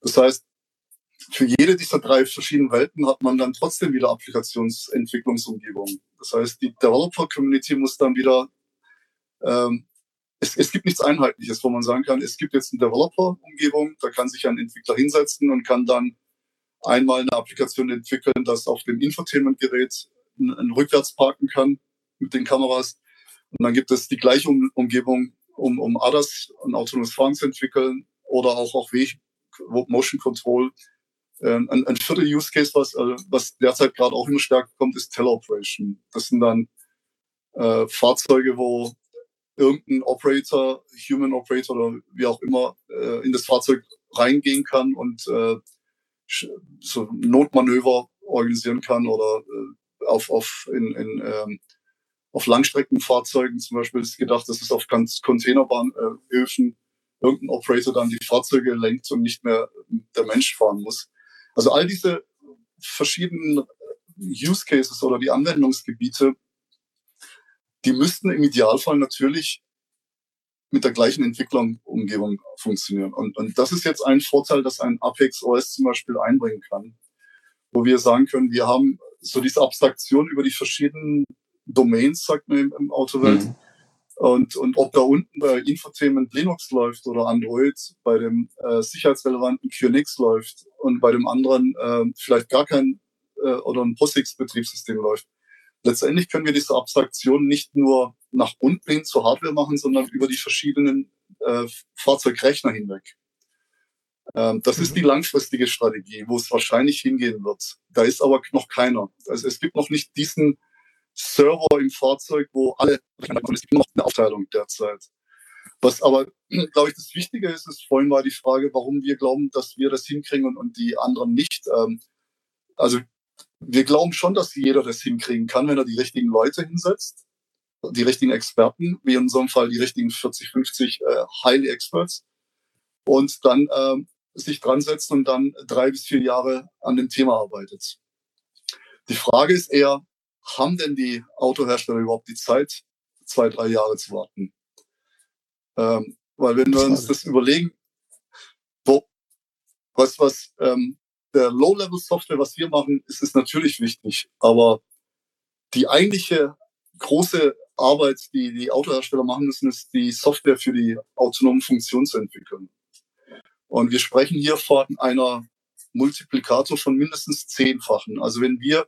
Das heißt, für jede dieser drei verschiedenen Welten hat man dann trotzdem wieder Applikationsentwicklungsumgebungen. Das heißt, die Developer-Community muss dann wieder, ähm, es, es gibt nichts Einheitliches, wo man sagen kann, es gibt jetzt eine Developer-Umgebung, da kann sich ein Entwickler hinsetzen und kann dann einmal eine Applikation entwickeln, das auf dem Infotainment-Gerät ein, rückwärts parken kann mit den Kameras. Und dann gibt es die gleiche um Umgebung um, um ADAS, ein autonomes Fahren zu entwickeln oder auch auch Weg, Motion Control. Ähm, ein, ein vierter Use Case, was, äh, was derzeit gerade auch immer stärker kommt, ist Teleoperation. Das sind dann äh, Fahrzeuge, wo irgendein Operator, Human Operator oder wie auch immer, äh, in das Fahrzeug reingehen kann und äh, so Notmanöver organisieren kann oder äh, auf, auf in, in ähm, auf Langstreckenfahrzeugen zum Beispiel ist gedacht, dass es auf Containerbahnhöfen äh, irgendein Operator dann die Fahrzeuge lenkt und nicht mehr der Mensch fahren muss. Also all diese verschiedenen Use Cases oder die Anwendungsgebiete, die müssten im Idealfall natürlich mit der gleichen Entwicklungsumgebung funktionieren. Und, und das ist jetzt ein Vorteil, dass ein Apex OS zum Beispiel einbringen kann, wo wir sagen können, wir haben so diese Abstraktion über die verschiedenen Domains, sagt man im, Autowelt. Mhm. Und, und ob da unten bei Infotainment Linux läuft oder Android, bei dem äh, sicherheitsrelevanten QNX läuft und bei dem anderen äh, vielleicht gar kein äh, oder ein POSIX-Betriebssystem läuft. Letztendlich können wir diese Abstraktion nicht nur nach unten hin zur Hardware machen, sondern über die verschiedenen äh, Fahrzeugrechner hinweg. Ähm, das mhm. ist die langfristige Strategie, wo es wahrscheinlich hingehen wird. Da ist aber noch keiner. Also es gibt noch nicht diesen Server im Fahrzeug, wo alle, gibt noch eine Aufteilung derzeit. Was aber, glaube ich, das Wichtige ist, ist vorhin war die Frage, warum wir glauben, dass wir das hinkriegen und, und die anderen nicht. Ähm, also wir glauben schon, dass jeder das hinkriegen kann, wenn er die richtigen Leute hinsetzt, die richtigen Experten, wie in unserem Fall die richtigen 40, 50 äh, Highly Experts, und dann ähm, sich dran setzt und dann drei bis vier Jahre an dem Thema arbeitet. Die Frage ist eher, haben denn die Autohersteller überhaupt die Zeit, zwei, drei Jahre zu warten? Ähm, weil wenn wir uns das überlegen, wo, was, was ähm, der Low-Level-Software, was wir machen, ist es natürlich wichtig. Aber die eigentliche große Arbeit, die die Autohersteller machen müssen, ist die Software für die autonomen Funktionen zu entwickeln. Und wir sprechen hier von einer Multiplikator von mindestens zehnfachen. Also wenn wir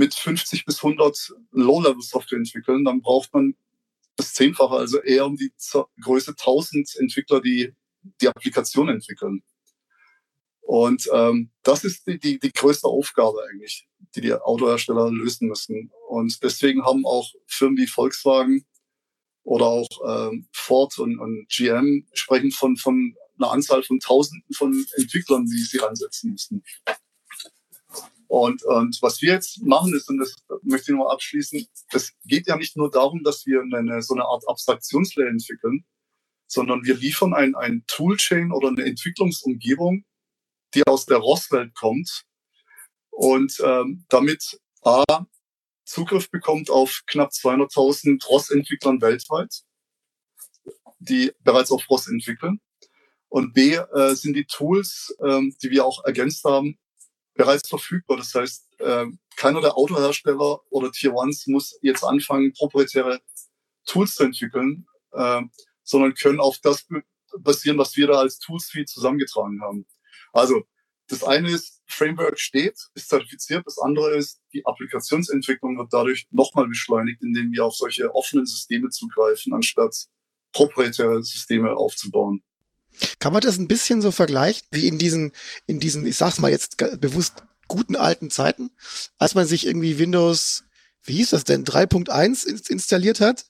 mit 50 bis 100 Low-Level-Software entwickeln, dann braucht man das Zehnfache, also eher um die Größe 1000 Entwickler, die die Applikation entwickeln. Und ähm, das ist die, die, die größte Aufgabe eigentlich, die die Autohersteller lösen müssen. Und deswegen haben auch Firmen wie Volkswagen oder auch ähm, Ford und, und GM sprechen von, von einer Anzahl von Tausenden von Entwicklern, die sie ansetzen müssen. Und, und was wir jetzt machen ist, und das möchte ich noch abschließen, es geht ja nicht nur darum, dass wir eine, so eine Art Abstraktionslayer entwickeln, sondern wir liefern ein, ein Toolchain oder eine Entwicklungsumgebung, die aus der ROS-Welt kommt und ähm, damit A, Zugriff bekommt auf knapp 200.000 ROS-Entwicklern weltweit, die bereits auf ROS entwickeln. Und B, äh, sind die Tools, ähm, die wir auch ergänzt haben, bereits verfügbar. Das heißt, äh, keiner der Autohersteller oder Tier Ones muss jetzt anfangen, proprietäre Tools zu entwickeln, äh, sondern können auf das basieren, was wir da als Toolsuite zusammengetragen haben. Also das eine ist, Framework steht, ist zertifiziert. Das andere ist, die Applikationsentwicklung wird dadurch nochmal beschleunigt, indem wir auf solche offenen Systeme zugreifen, anstatt proprietäre Systeme aufzubauen. Kann man das ein bisschen so vergleichen, wie in diesen, in diesen, ich sag's mal jetzt bewusst guten alten Zeiten, als man sich irgendwie Windows, wie hieß das denn, 3.1 installiert hat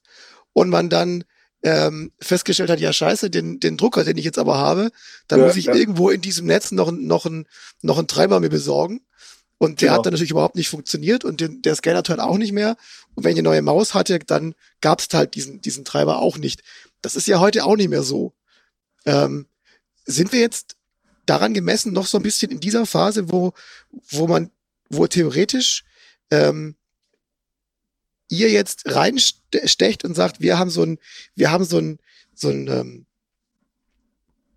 und man dann ähm, festgestellt hat, ja scheiße, den, den Drucker, den ich jetzt aber habe, dann ja, muss ich ja. irgendwo in diesem Netz noch, noch, ein, noch einen Treiber mir besorgen. Und der genau. hat dann natürlich überhaupt nicht funktioniert und den, der Scanner halt auch nicht mehr. Und wenn ich eine neue Maus hatte, dann gab es halt diesen, diesen Treiber auch nicht. Das ist ja heute auch nicht mehr so. Ähm, sind wir jetzt daran gemessen noch so ein bisschen in dieser Phase, wo, wo man, wo theoretisch ähm, ihr jetzt reinstecht und sagt, wir haben so ein, wir haben so ein, so ein ähm,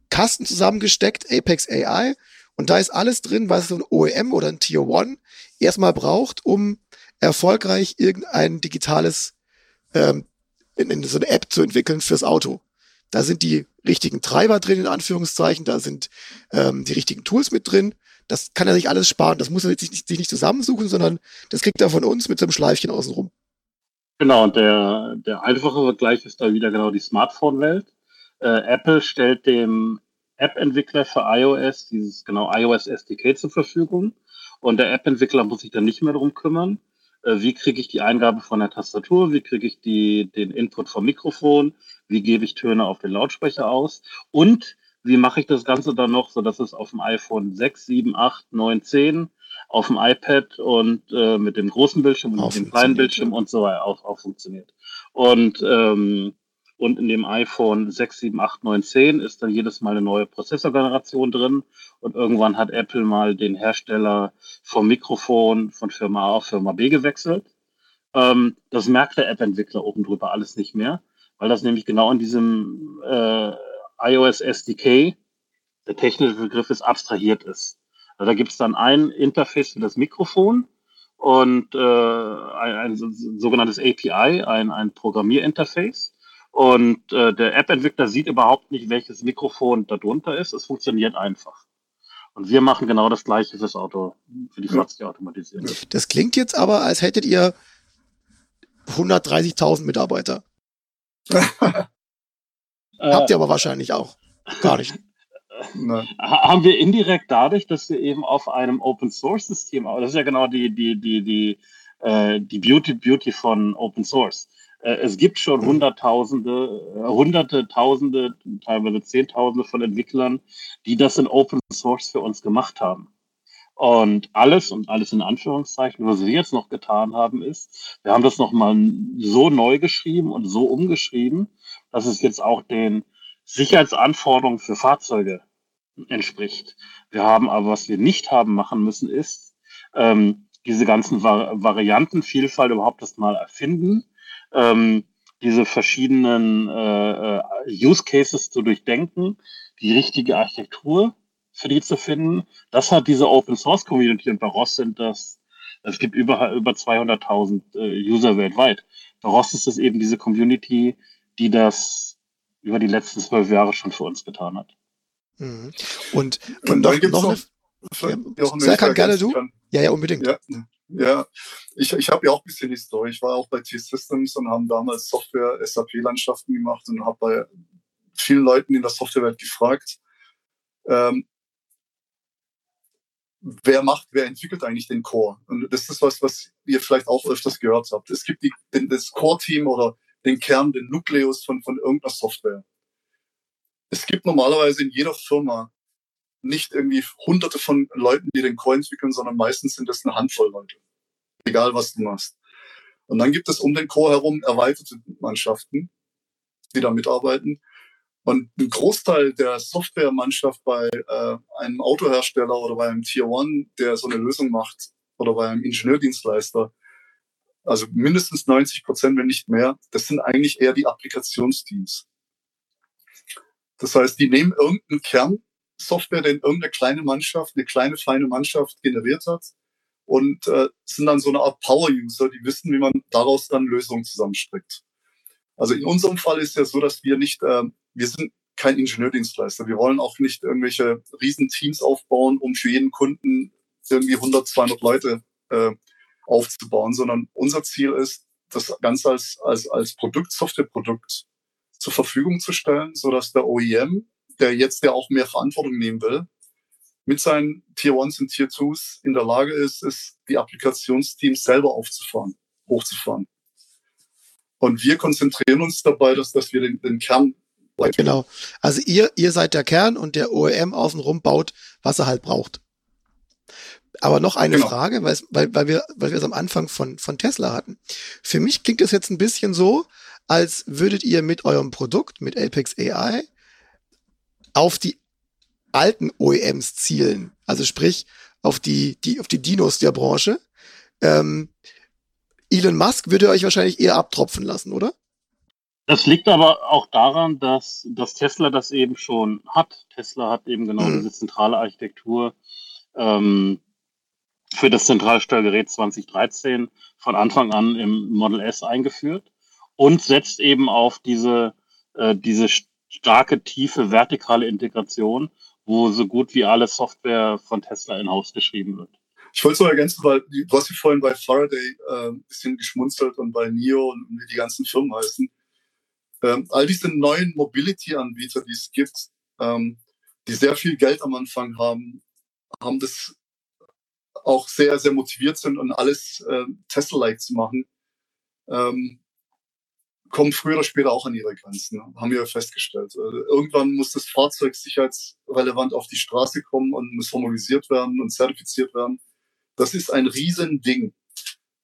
Kasten zusammengesteckt, Apex AI, und da ist alles drin, was so ein OEM oder ein Tier One erstmal braucht, um erfolgreich irgendein digitales ähm, in, in so eine App zu entwickeln fürs Auto. Da sind die richtigen Treiber drin, in Anführungszeichen, da sind ähm, die richtigen Tools mit drin. Das kann er sich alles sparen. Das muss er sich nicht, sich nicht zusammensuchen, sondern das kriegt er von uns mit so einem Schleifchen außenrum. Genau, und der, der einfache Vergleich ist da wieder genau die Smartphone-Welt. Äh, Apple stellt dem App-Entwickler für iOS dieses genau iOS SDK zur Verfügung. Und der App-Entwickler muss sich dann nicht mehr darum kümmern, wie kriege ich die Eingabe von der Tastatur, wie kriege ich die, den Input vom Mikrofon, wie gebe ich Töne auf den Lautsprecher aus? Und wie mache ich das Ganze dann noch, so dass es auf dem iPhone 6, 7, 8, 9, 10 auf dem iPad und äh, mit dem großen Bildschirm und mit dem kleinen Bildschirm und so weiter auch, auch funktioniert. Und, ähm, und in dem iPhone 6, 7, 8, 9, 10 ist dann jedes Mal eine neue Prozessorgeneration drin. Und irgendwann hat Apple mal den Hersteller vom Mikrofon von Firma A auf Firma B gewechselt. Ähm, das merkt der App-Entwickler oben drüber alles nicht mehr, weil das nämlich genau in diesem äh, iOS SDK, der technische Begriff ist, abstrahiert ist. Also da gibt es dann ein Interface für das Mikrofon und äh, ein, ein, sogenanntes API, ein, ein Programmierinterface. Und äh, der App-Entwickler sieht überhaupt nicht, welches Mikrofon darunter ist. Es funktioniert einfach. Und wir machen genau das Gleiche fürs Auto, für die Fahrzeugautomatisierung. Das klingt jetzt aber, als hättet ihr 130.000 Mitarbeiter. Habt ihr aber wahrscheinlich auch. Gar nicht. Nein. Haben wir indirekt dadurch, dass wir eben auf einem Open Source System, das ist ja genau die, die, die, die, äh, die Beauty, Beauty von Open Source. Äh, es gibt schon. Hunderttausende, äh, Hunderte, Tausende, teilweise Zehntausende von Entwicklern, die das in Open Source für uns gemacht haben. Und alles und alles in Anführungszeichen, was wir jetzt noch getan haben, ist, wir haben das nochmal so neu geschrieben und so umgeschrieben, dass es jetzt auch den Sicherheitsanforderungen für Fahrzeuge entspricht. Wir haben aber, was wir nicht haben machen müssen, ist, ähm, diese ganzen Vari Variantenvielfalt überhaupt erst mal erfinden, ähm, diese verschiedenen äh, äh, Use Cases zu durchdenken, die richtige Architektur für die zu finden. Das hat diese Open Source Community und bei ROS sind das, es gibt über, über 200.000 äh, User weltweit. Bei ROS ist es eben diese Community, die das über die letzten zwölf Jahre schon für uns getan hat. Mhm. Und, und, und noch, noch eine, ja, Serkan, gerne du? Kann. Ja, ja, unbedingt. Ja, ja. ich, ich habe ja auch ein bisschen die Story. Ich war auch bei T-Systems und haben damals Software-SAP-Landschaften gemacht und habe bei vielen Leuten in der Softwarewelt gefragt, ähm, wer macht, wer entwickelt eigentlich den Core? Und das ist was, was ihr vielleicht auch öfters gehört habt. Es gibt die, das Core-Team oder den Kern, den Nukleus von, von irgendeiner Software. Es gibt normalerweise in jeder Firma nicht irgendwie hunderte von Leuten, die den Core entwickeln, sondern meistens sind es eine Handvoll Leute. Egal was du machst. Und dann gibt es um den Core herum erweiterte Mannschaften, die da mitarbeiten. Und ein Großteil der Softwaremannschaft bei äh, einem Autohersteller oder bei einem Tier One, der so eine Lösung macht, oder bei einem Ingenieurdienstleister, also mindestens 90 Prozent, wenn nicht mehr, das sind eigentlich eher die Applikationsteams. Das heißt, die nehmen irgendeinen Kernsoftware, den irgendeine kleine Mannschaft, eine kleine feine Mannschaft generiert hat und äh, sind dann so eine Art Power-User, die wissen, wie man daraus dann Lösungen zusammenstreckt. Also in unserem Fall ist ja so, dass wir nicht, äh, wir sind kein Ingenieurdienstleister. Wir wollen auch nicht irgendwelche riesen Teams aufbauen, um für jeden Kunden irgendwie 100, 200 Leute äh, aufzubauen, sondern unser Ziel ist, das Ganze als, als, als Produkt, Softwareprodukt zur Verfügung zu stellen, so dass der OEM, der jetzt ja auch mehr Verantwortung nehmen will, mit seinen Tier 1 und Tier 2s in der Lage ist, ist die Applikationsteams selber aufzufahren, hochzufahren. Und wir konzentrieren uns dabei, dass, dass wir den, den Kern Genau. Also ihr, ihr seid der Kern und der OEM außenrum baut, was er halt braucht. Aber noch eine genau. Frage, weil, weil, wir, weil wir es am Anfang von, von Tesla hatten. Für mich klingt es jetzt ein bisschen so, als würdet ihr mit eurem Produkt, mit Apex AI, auf die alten OEMs zielen. Also sprich, auf die, die, auf die Dinos der Branche. Ähm, Elon Musk würde euch wahrscheinlich eher abtropfen lassen, oder? Das liegt aber auch daran, dass, dass Tesla das eben schon hat. Tesla hat eben genau mhm. diese zentrale Architektur ähm, für das Zentralsteuergerät 2013 von Anfang an im Model S eingeführt und setzt eben auf diese, äh, diese starke, tiefe, vertikale Integration, wo so gut wie alle Software von Tesla in-house geschrieben wird. Ich wollte es noch ergänzen, weil du hast ja vorhin bei Faraday äh, ein bisschen geschmunzelt und bei NIO und wie die ganzen Firmen heißen. Ähm, all diese neuen Mobility-Anbieter, die es gibt, ähm, die sehr viel Geld am Anfang haben, haben das auch sehr, sehr motiviert sind und alles äh, Tesla-like zu machen. Ähm, kommen früher oder später auch an ihre Grenzen, haben wir festgestellt. Äh, irgendwann muss das Fahrzeug sicherheitsrelevant auf die Straße kommen und muss formalisiert werden und zertifiziert werden. Das ist ein Riesending.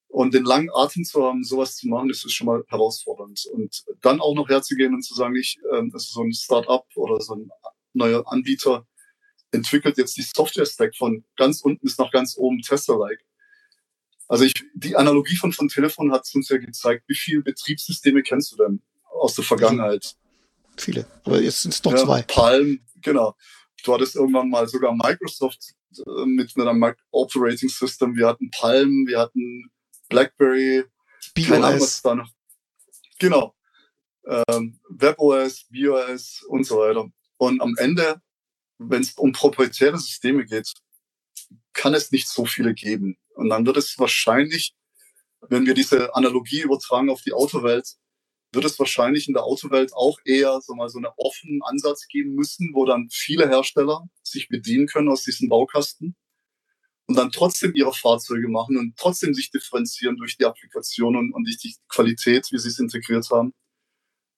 Und den langen Atem zu haben, sowas zu machen, das ist schon mal herausfordernd. Und dann auch noch herzugehen und zu sagen, ich, äh, das ist so ein Start-up oder so ein neuer Anbieter entwickelt jetzt die Software-Stack von ganz unten bis nach ganz oben Tesla-like. Also ich, die Analogie von, von Telefon hat uns ja gezeigt, wie viele Betriebssysteme kennst du denn aus der Vergangenheit? Viele, aber jetzt sind es doch ja, zwei. Palm, genau. Du hattest irgendwann mal sogar Microsoft äh, mit einem Operating System. Wir hatten Palm, wir hatten BlackBerry, da noch. Genau. Ähm, WebOS, BOS und so weiter. Und am Ende, wenn es um proprietäre Systeme geht, kann es nicht so viele geben. Und dann wird es wahrscheinlich, wenn wir diese Analogie übertragen auf die Autowelt, wird es wahrscheinlich in der Autowelt auch eher so mal so einen offenen Ansatz geben müssen, wo dann viele Hersteller sich bedienen können aus diesem Baukasten und dann trotzdem ihre Fahrzeuge machen und trotzdem sich differenzieren durch die Applikation und, und durch die Qualität, wie sie es integriert haben.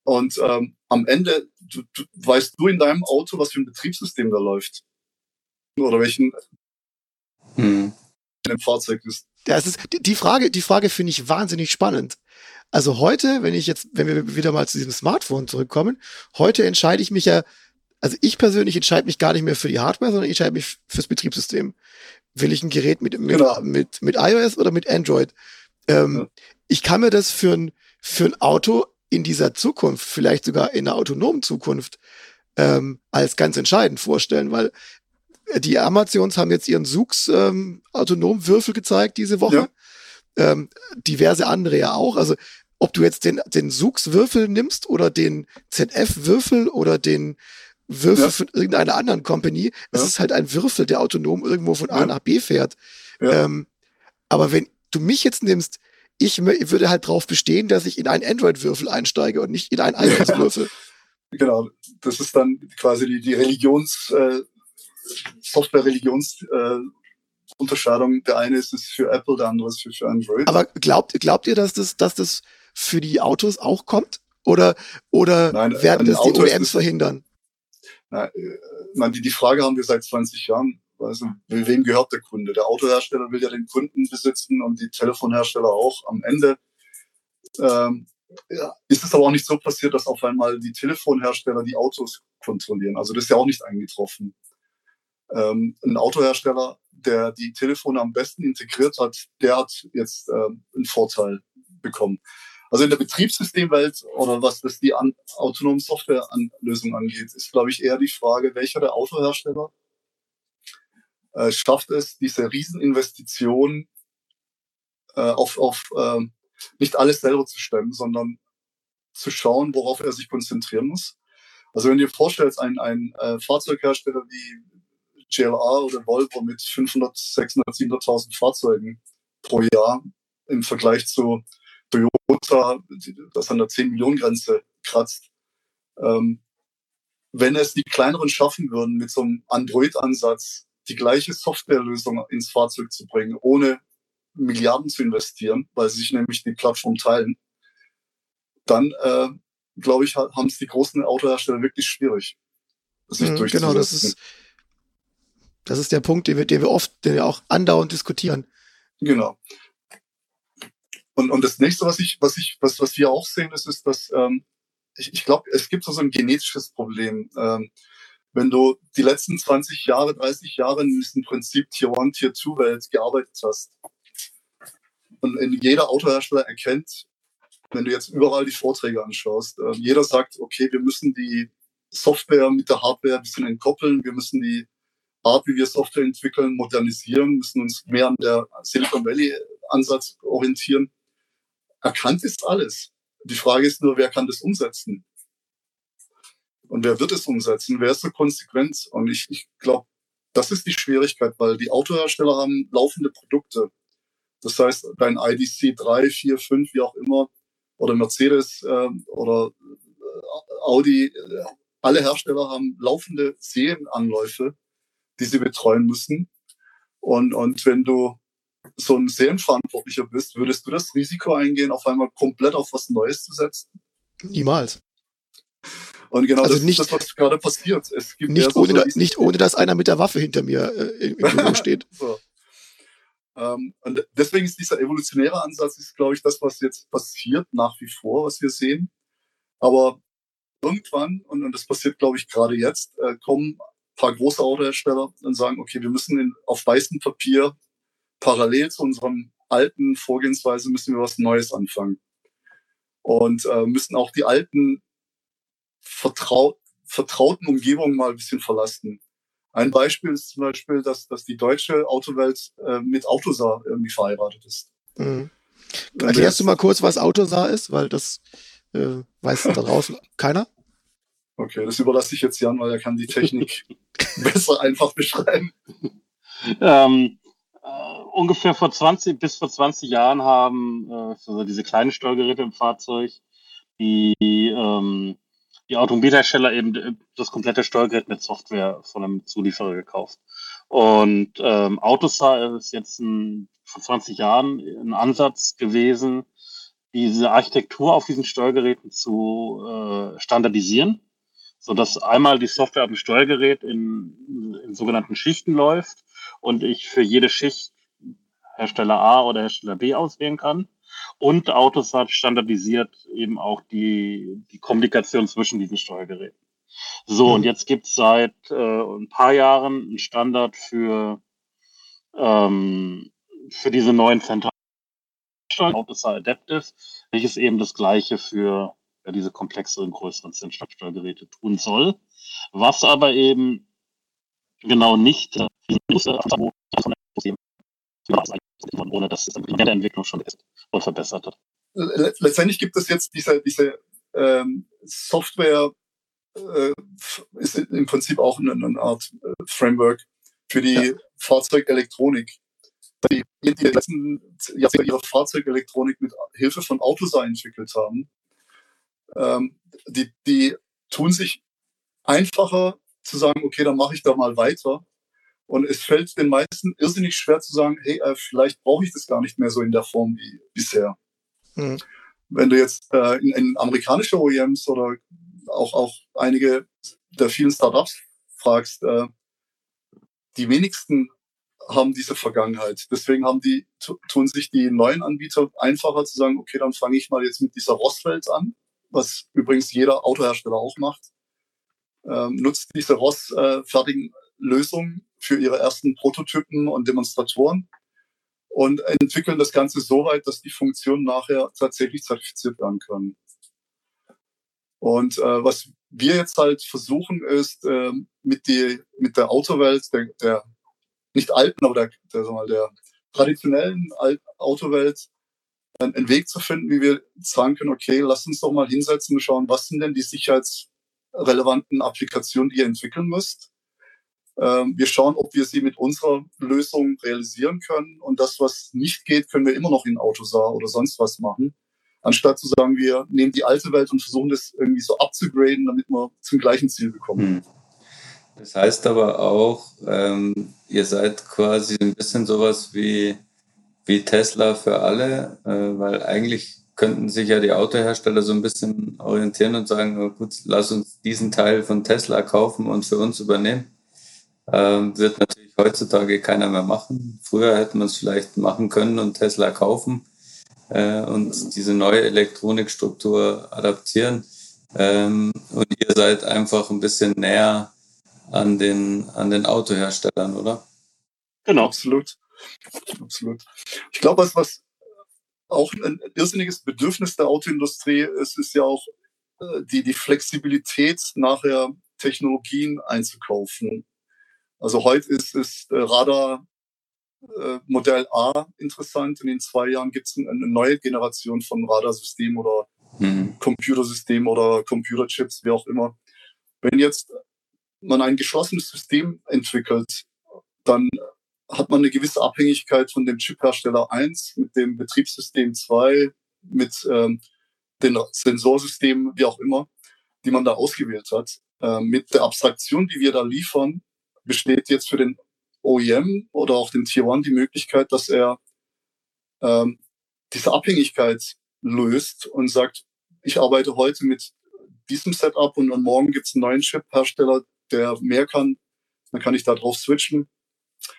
Und ähm, am Ende du, du, weißt du in deinem Auto, was für ein Betriebssystem da läuft. Oder welchen hm in dem Fahrzeug ist. Das ist die Frage, die Frage finde ich wahnsinnig spannend. Also heute, wenn ich jetzt, wenn wir wieder mal zu diesem Smartphone zurückkommen, heute entscheide ich mich ja, also ich persönlich entscheide mich gar nicht mehr für die Hardware, sondern ich entscheide mich fürs Betriebssystem. Will ich ein Gerät mit, mit, genau. mit, mit iOS oder mit Android? Ähm, ja. Ich kann mir das für ein, für ein Auto in dieser Zukunft, vielleicht sogar in einer autonomen Zukunft, ähm, als ganz entscheidend vorstellen, weil die Amazons haben jetzt ihren Sux ähm, Autonomwürfel gezeigt diese Woche. Ja. Ähm, diverse andere ja auch. Also ob du jetzt den, den Sux-Würfel nimmst oder den ZF-Würfel oder den Würfel ja. von irgendeiner anderen Company, ja. es ist halt ein Würfel, der autonom irgendwo von A nach B fährt. Ähm, aber wenn du mich jetzt nimmst, ich würde halt darauf bestehen, dass ich in einen Android-Würfel einsteige und nicht in einen iOS-Würfel. Genau, das ist dann quasi die, die Religions, äh, Software-Religionsunterscheidung. Äh, der eine ist es für Apple, der andere ist für, für Android. Aber glaubt, glaubt ihr, dass das, dass das für die Autos auch kommt? Oder, oder nein, werden das die OEMs verhindern? Nein, äh, nein die, die Frage haben wir seit 20 Jahren. Also, wem gehört der Kunde? Der Autohersteller will ja den Kunden besitzen und die Telefonhersteller auch. Am Ende ähm, ja, ist es aber auch nicht so passiert, dass auf einmal die Telefonhersteller die Autos kontrollieren. Also das ist ja auch nicht eingetroffen. Ähm, ein Autohersteller, der die Telefone am besten integriert hat, der hat jetzt äh, einen Vorteil bekommen. Also in der Betriebssystemwelt oder was das die an, autonomen Softwarelösungen angeht, ist, glaube ich, eher die Frage, welcher der Autohersteller äh, schafft es, diese Rieseninvestition äh, auf, auf äh, nicht alles selber zu stemmen, sondern zu schauen, worauf er sich konzentrieren muss. Also wenn du dir vorstellst, ein, ein äh, Fahrzeughersteller wie JLR oder Volvo mit 500, 600, 700.000 Fahrzeugen pro Jahr im Vergleich zu Toyota, das an der 10-Millionen-Grenze kratzt. Ähm, wenn es die kleineren schaffen würden, mit so einem Android-Ansatz die gleiche Softwarelösung ins Fahrzeug zu bringen, ohne Milliarden zu investieren, weil sie sich nämlich die Plattform teilen, dann äh, glaube ich, haben es die großen Autohersteller wirklich schwierig. Sich mhm, genau, das ist, das ist der Punkt, den wir, den wir oft, den wir auch andauernd diskutieren. Genau. Und, und das nächste, was ich, was ich, was, was wir auch sehen, ist, ist, dass ähm, ich, ich glaube, es gibt so ein genetisches Problem. Ähm, wenn du die letzten 20 Jahre, 30 Jahre in diesem Prinzip Tier 1, Tier 2 Welt gearbeitet hast und in jeder Autohersteller erkennt, wenn du jetzt überall die Vorträge anschaust, äh, jeder sagt, okay, wir müssen die Software mit der Hardware ein bisschen entkoppeln, wir müssen die Art, wie wir Software entwickeln, modernisieren, müssen uns mehr an der Silicon Valley Ansatz orientieren. Erkannt ist alles. Die Frage ist nur, wer kann das umsetzen? Und wer wird es umsetzen? Wer ist so konsequent? Und ich, ich glaube, das ist die Schwierigkeit, weil die Autohersteller haben laufende Produkte. Das heißt, dein IDC 3, 4, 5, wie auch immer, oder Mercedes äh, oder Audi, äh, alle Hersteller haben laufende Serienanläufe, die sie betreuen müssen. Und, und wenn du so ein Serienverantwortlicher bist, würdest du das Risiko eingehen, auf einmal komplett auf was Neues zu setzen? Niemals. Und genau also das nicht, ist das, was gerade passiert. Es gibt nicht, ohne, so nicht ohne, dass einer mit der Waffe hinter mir äh, im Büro steht. so. ähm, und deswegen ist dieser evolutionäre Ansatz, ist, glaube ich, das, was jetzt passiert, nach wie vor, was wir sehen. Aber irgendwann, und, und das passiert, glaube ich, gerade jetzt, äh, kommen paar große Autohersteller und sagen, okay, wir müssen auf weißem Papier parallel zu unserem alten Vorgehensweise müssen wir was Neues anfangen. Und äh, müssen auch die alten vertraut, vertrauten Umgebungen mal ein bisschen verlassen. Ein Beispiel ist zum Beispiel, dass, dass die deutsche Autowelt äh, mit Autosar irgendwie verheiratet ist. Mhm. Erklärst du mal kurz, was Autosar ist, weil das äh, weiß da draußen keiner? Okay, das überlasse ich jetzt Jan, weil er kann die Technik besser einfach beschreiben. Ähm, äh, ungefähr vor 20, bis vor 20 Jahren haben äh, so diese kleinen Steuergeräte im Fahrzeug, die, ähm, die Automobilhersteller eben das komplette Steuergerät mit Software von einem Zulieferer gekauft. Und ähm, Autosar ist jetzt ein, vor 20 Jahren ein Ansatz gewesen, diese Architektur auf diesen Steuergeräten zu äh, standardisieren, so dass einmal die Software dem Steuergerät in, in sogenannten Schichten läuft und ich für jede Schicht Hersteller A oder Hersteller B auswählen kann. Und Autosat standardisiert eben auch die, die Kommunikation zwischen diesen Steuergeräten. So, mhm. und jetzt gibt es seit äh, ein paar Jahren einen Standard für, ähm, für diese neuen zentralen Autosat Adaptive, welches eben das gleiche für ja, diese komplexeren, größeren Steuergeräte tun soll. Was aber eben genau nicht äh, ohne dass es in der Entwicklung schon ist und verbessert hat. Letztendlich gibt es jetzt diese, diese ähm, Software, äh, ist im Prinzip auch eine, eine Art äh, Framework für die ja. Fahrzeugelektronik. Die, die letzten Jahre ihre Fahrzeugelektronik mit Hilfe von Autosar entwickelt haben, ähm, die, die tun sich einfacher zu sagen, okay, dann mache ich da mal weiter, und es fällt den meisten irrsinnig schwer zu sagen, hey, äh, vielleicht brauche ich das gar nicht mehr so in der Form wie bisher. Mhm. Wenn du jetzt äh, in, in amerikanische OEMs oder auch, auch einige der vielen Startups fragst, äh, die wenigsten haben diese Vergangenheit. Deswegen haben die, tun sich die neuen Anbieter einfacher zu sagen, okay, dann fange ich mal jetzt mit dieser ROS-Welt an, was übrigens jeder Autohersteller auch macht. Ähm, nutzt diese ROS-fertigen Lösungen für ihre ersten Prototypen und Demonstratoren und entwickeln das Ganze so weit, dass die Funktionen nachher tatsächlich zertifiziert werden können. Und äh, was wir jetzt halt versuchen, ist äh, mit, die, mit der Autowelt, der, der nicht alten, aber der, der, sag mal, der traditionellen Autowelt einen Weg zu finden, wie wir sagen können, okay, lass uns doch mal hinsetzen und schauen, was sind denn die sicherheitsrelevanten Applikationen, die ihr entwickeln müsst. Ähm, wir schauen, ob wir sie mit unserer Lösung realisieren können. Und das, was nicht geht, können wir immer noch in Autosar oder sonst was machen. Anstatt zu sagen, wir nehmen die alte Welt und versuchen das irgendwie so abzugraden, damit wir zum gleichen Ziel bekommen. Hm. Das heißt aber auch, ähm, ihr seid quasi ein bisschen sowas wie, wie Tesla für alle, äh, weil eigentlich könnten sich ja die Autohersteller so ein bisschen orientieren und sagen, gut, lass uns diesen Teil von Tesla kaufen und für uns übernehmen. Ähm, wird natürlich heutzutage keiner mehr machen. Früher hätte man es vielleicht machen können und Tesla kaufen äh, und diese neue Elektronikstruktur adaptieren. Ähm, und ihr seid einfach ein bisschen näher an den, an den Autoherstellern, oder? Genau, absolut. Absolut. Ich glaube, was, was auch ein irrsinniges Bedürfnis der Autoindustrie ist, ist ja auch äh, die, die Flexibilität, nachher Technologien einzukaufen. Also heute ist, ist äh, Radar äh, Modell A interessant. In den zwei Jahren gibt es eine, neue Generation von Radarsystemen oder mhm. Computersystemen oder Computerchips, wie auch immer. Wenn jetzt man ein geschlossenes System entwickelt, dann hat man eine gewisse Abhängigkeit von dem Chiphersteller 1 mit dem Betriebssystem 2, mit ähm, den Sensorsystemen, wie auch immer, die man da ausgewählt hat. Ähm, mit der Abstraktion, die wir da liefern, besteht jetzt für den OEM oder auch den Tier 1 die Möglichkeit, dass er ähm, diese Abhängigkeit löst und sagt, ich arbeite heute mit diesem Setup und, morgen gibt es einen neuen Chip-Hersteller, der mehr kann, dann kann ich da drauf switchen.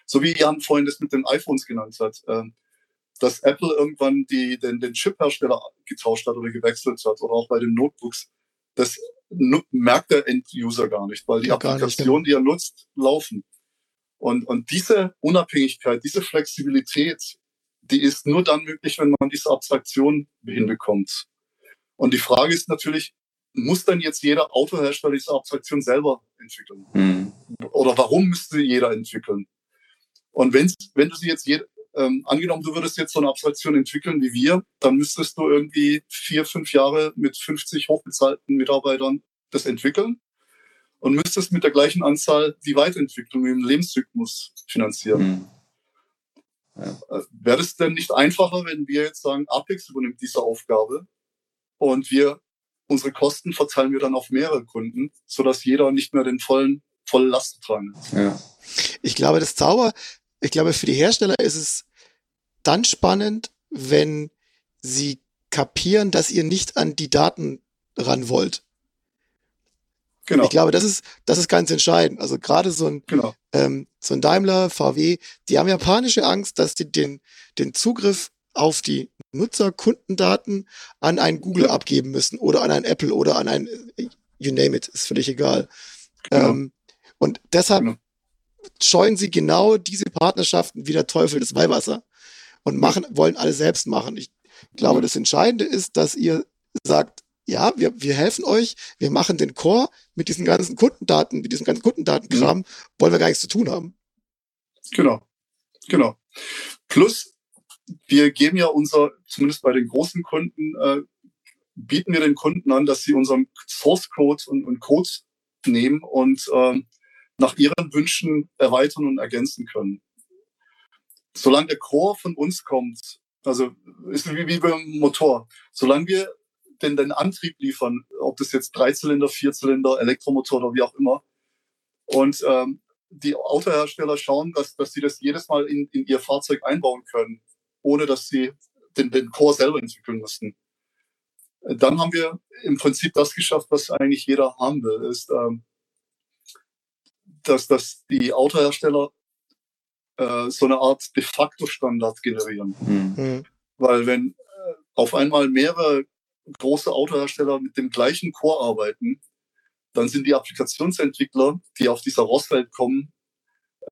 So wie Jan vorhin das mit den iPhones genannt hat, ähm, dass Apple irgendwann die, den, den Chip-Hersteller getauscht hat oder gewechselt hat oder auch bei den Notebooks, das merkt der End-User gar nicht, weil die ja, Applikationen, die er nutzt, laufen. Und, und diese Unabhängigkeit, diese Flexibilität, die ist nur dann möglich, wenn man diese Abstraktion hinbekommt. Und die Frage ist natürlich, muss dann jetzt jeder Autohersteller diese Abstraktion selber entwickeln? Mhm. Oder warum müsste jeder entwickeln? Und wenn, wenn du sie jetzt, je, ähm, angenommen, du würdest jetzt so eine Abstraktion entwickeln wie wir, dann müsstest du irgendwie vier, fünf Jahre mit 50 hochbezahlten Mitarbeitern das entwickeln und müsstest mit der gleichen Anzahl die Weiterentwicklung im Lebenszyklus finanzieren. Mhm. Ja. Äh, wäre es denn nicht einfacher, wenn wir jetzt sagen, Apex übernimmt diese Aufgabe und wir unsere Kosten verteilen wir dann auf mehrere Kunden, sodass jeder nicht mehr den vollen, volle Last tragen hat. Ja. Ich glaube, das Zauber, ich glaube, für die Hersteller ist es dann spannend, wenn sie kapieren, dass ihr nicht an die Daten ran wollt. Genau. Ich glaube, das ist, das ist ganz entscheidend. Also gerade so ein, genau. ähm, so ein Daimler, VW, die haben ja panische Angst, dass die den, den Zugriff auf die Nutzer-Kundendaten an ein Google ja. abgeben müssen oder an ein Apple oder an ein, you name it, ist völlig egal. Genau. Ähm, und deshalb genau. Scheuen sie genau diese Partnerschaften wie der Teufel des Weihwasser und machen, wollen alle selbst machen. Ich glaube, das Entscheidende ist, dass ihr sagt, ja, wir, wir helfen euch, wir machen den Core mit diesen ganzen Kundendaten, mit diesem ganzen Kundendatenkram, mhm. wollen wir gar nichts zu tun haben. Genau, genau. Plus, wir geben ja unser, zumindest bei den großen Kunden, äh, bieten wir den Kunden an, dass sie unseren Source Code und, und Code nehmen und äh, nach ihren Wünschen erweitern und ergänzen können. Solange der Core von uns kommt, also ist wie, wie beim Motor, solange wir den, den Antrieb liefern, ob das jetzt Dreizylinder, Vierzylinder, Elektromotor oder wie auch immer, und ähm, die Autohersteller schauen, dass, dass sie das jedes Mal in, in ihr Fahrzeug einbauen können ohne dass sie den, den Core selber entwickeln mussten. Dann haben wir im Prinzip das geschafft, was eigentlich jeder haben will, ist, ähm, dass, dass die Autohersteller äh, so eine Art de facto Standard generieren. Mhm. Weil wenn äh, auf einmal mehrere große Autohersteller mit dem gleichen Core arbeiten, dann sind die Applikationsentwickler, die auf dieser ROS-Welt kommen,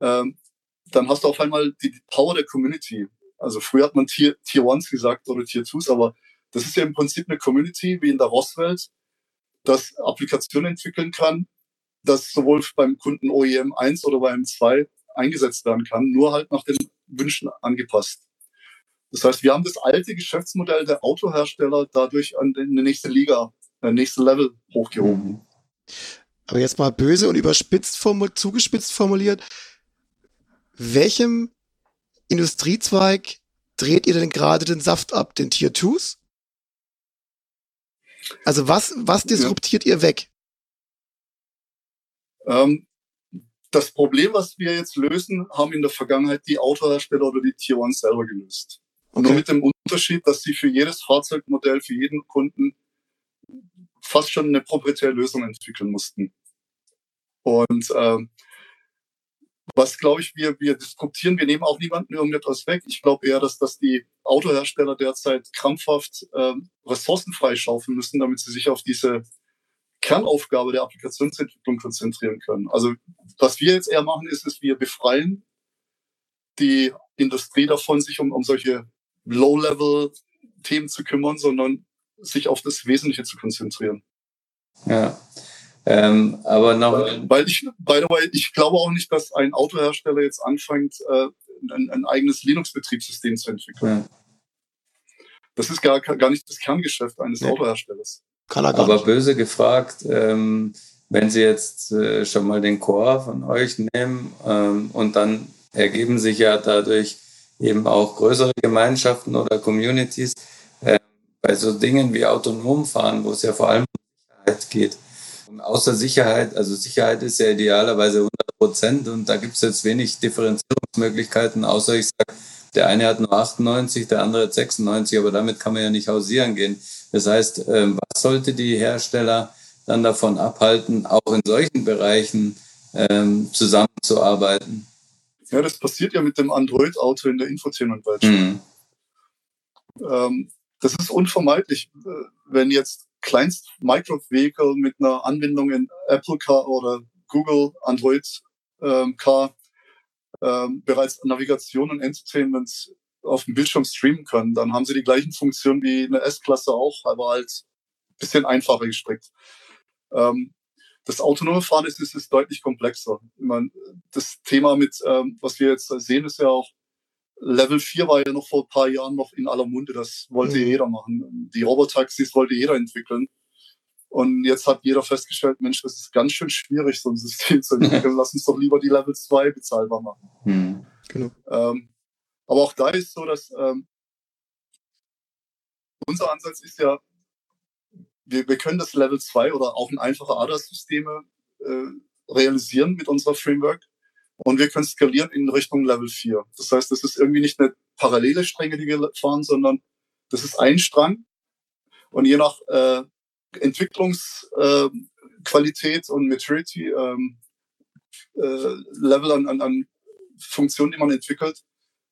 ähm, dann hast du auf einmal die Power der Community. Also früher hat man Tier, Tier Ones gesagt oder Tier Twos, aber das ist ja im Prinzip eine Community wie in der ROS-Welt, das Applikationen entwickeln kann, das sowohl beim Kunden OEM 1 oder beim 2 eingesetzt werden kann, nur halt nach den Wünschen angepasst. Das heißt, wir haben das alte Geschäftsmodell der Autohersteller dadurch an die nächste Liga, äh, nächste Level hochgehoben. Aber jetzt mal böse und überspitzt formuliert, zugespitzt formuliert. Welchem Industriezweig dreht ihr denn gerade den Saft ab? Den Tier 2s? Also was, was disruptiert ihr weg? Ähm, das Problem, was wir jetzt lösen, haben in der Vergangenheit die Autohersteller oder die Tier 1 selber gelöst. Okay. Nur mit dem Unterschied, dass sie für jedes Fahrzeugmodell, für jeden Kunden fast schon eine proprietäre Lösung entwickeln mussten. Und ähm, was glaube ich, wir, wir diskutieren, wir nehmen auch niemanden irgendetwas weg. Ich glaube eher, dass, dass die Autohersteller derzeit krampfhaft ähm, Ressourcen freischaufeln müssen, damit sie sich auf diese Kernaufgabe der Applikationsentwicklung konzentrieren können. Also was wir jetzt eher machen, ist, ist wir befreien die Industrie davon, sich um, um solche Low-Level-Themen zu kümmern, sondern sich auf das Wesentliche zu konzentrieren. Ja. Ähm, aber noch. Weil ich, by the way, ich glaube auch nicht, dass ein Autohersteller jetzt anfängt, äh, ein, ein eigenes Linux-Betriebssystem zu entwickeln. Ja. Das ist gar, gar nicht das Kerngeschäft eines Nee. Autoherstellers. Kann er gar Aber nicht. böse gefragt, ähm, wenn Sie jetzt äh, schon mal den Core von euch nehmen ähm, und dann ergeben sich ja dadurch eben auch größere Gemeinschaften oder Communities äh, bei so Dingen wie autonom fahren, wo es ja vor allem um Sicherheit geht. Und außer Sicherheit, also Sicherheit ist ja idealerweise 100 Prozent und da gibt es jetzt wenig Differenzierungsmöglichkeiten, außer ich sage, der eine hat nur 98, der andere hat 96, aber damit kann man ja nicht hausieren gehen. Das heißt, ähm, was sollte die Hersteller dann davon abhalten, auch in solchen Bereichen ähm, zusammenzuarbeiten? Ja, das passiert ja mit dem Android-Auto in der Infotainment-Welt. Mhm. Ähm, das ist unvermeidlich, äh, wenn jetzt kleinst Micro-Vehicle mit einer Anbindung in Apple Car oder Google Android Car bereits Navigation und Entertainment auf dem Bildschirm streamen können, dann haben sie die gleichen Funktionen wie eine S-Klasse auch, aber halt ein bisschen einfacher gestrickt. Ähm, das autonome Fahren ist, ist, ist deutlich komplexer. Ich meine, das Thema mit, ähm, was wir jetzt sehen, ist ja auch, Level 4 war ja noch vor ein paar Jahren noch in aller Munde. Das wollte Mhm. jeder machen. Die Robotaxis wollte jeder entwickeln. Und jetzt hat jeder festgestellt, Mensch, das ist ganz schön schwierig, so ein System zu entwickeln. Lass uns doch lieber die Level 2 bezahlbar machen. Mhm. Ähm, aber auch da ist so, dass ähm, unser Ansatz ist ja, wir, wir können das Level 2 oder auch ein einfache ADAS-Systeme äh, realisieren mit unserer Framework. Und wir können skalieren in Richtung Level 4. Das heißt, das ist irgendwie nicht eine parallele Strenge, die wir fahren, das ist ein Strang. Und je nach äh, Entwicklungsqualität äh, Qualität und Maturity ähm, äh, Level an, an, an Funktionen, die man entwickelt,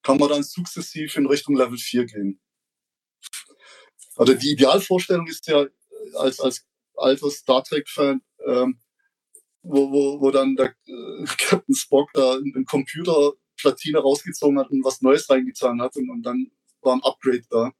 kann man dann sukzessiv in Richtung Level 4 gehen. Also die Idealvorstellung ist ja als, als alter Star Trek-Fan, ähm, wo, wo, wo dann der äh, Captain Spock da eine Computerplatine rausgezogen hat und was Neues reingetan hat und, und dann war ein Upgrade da.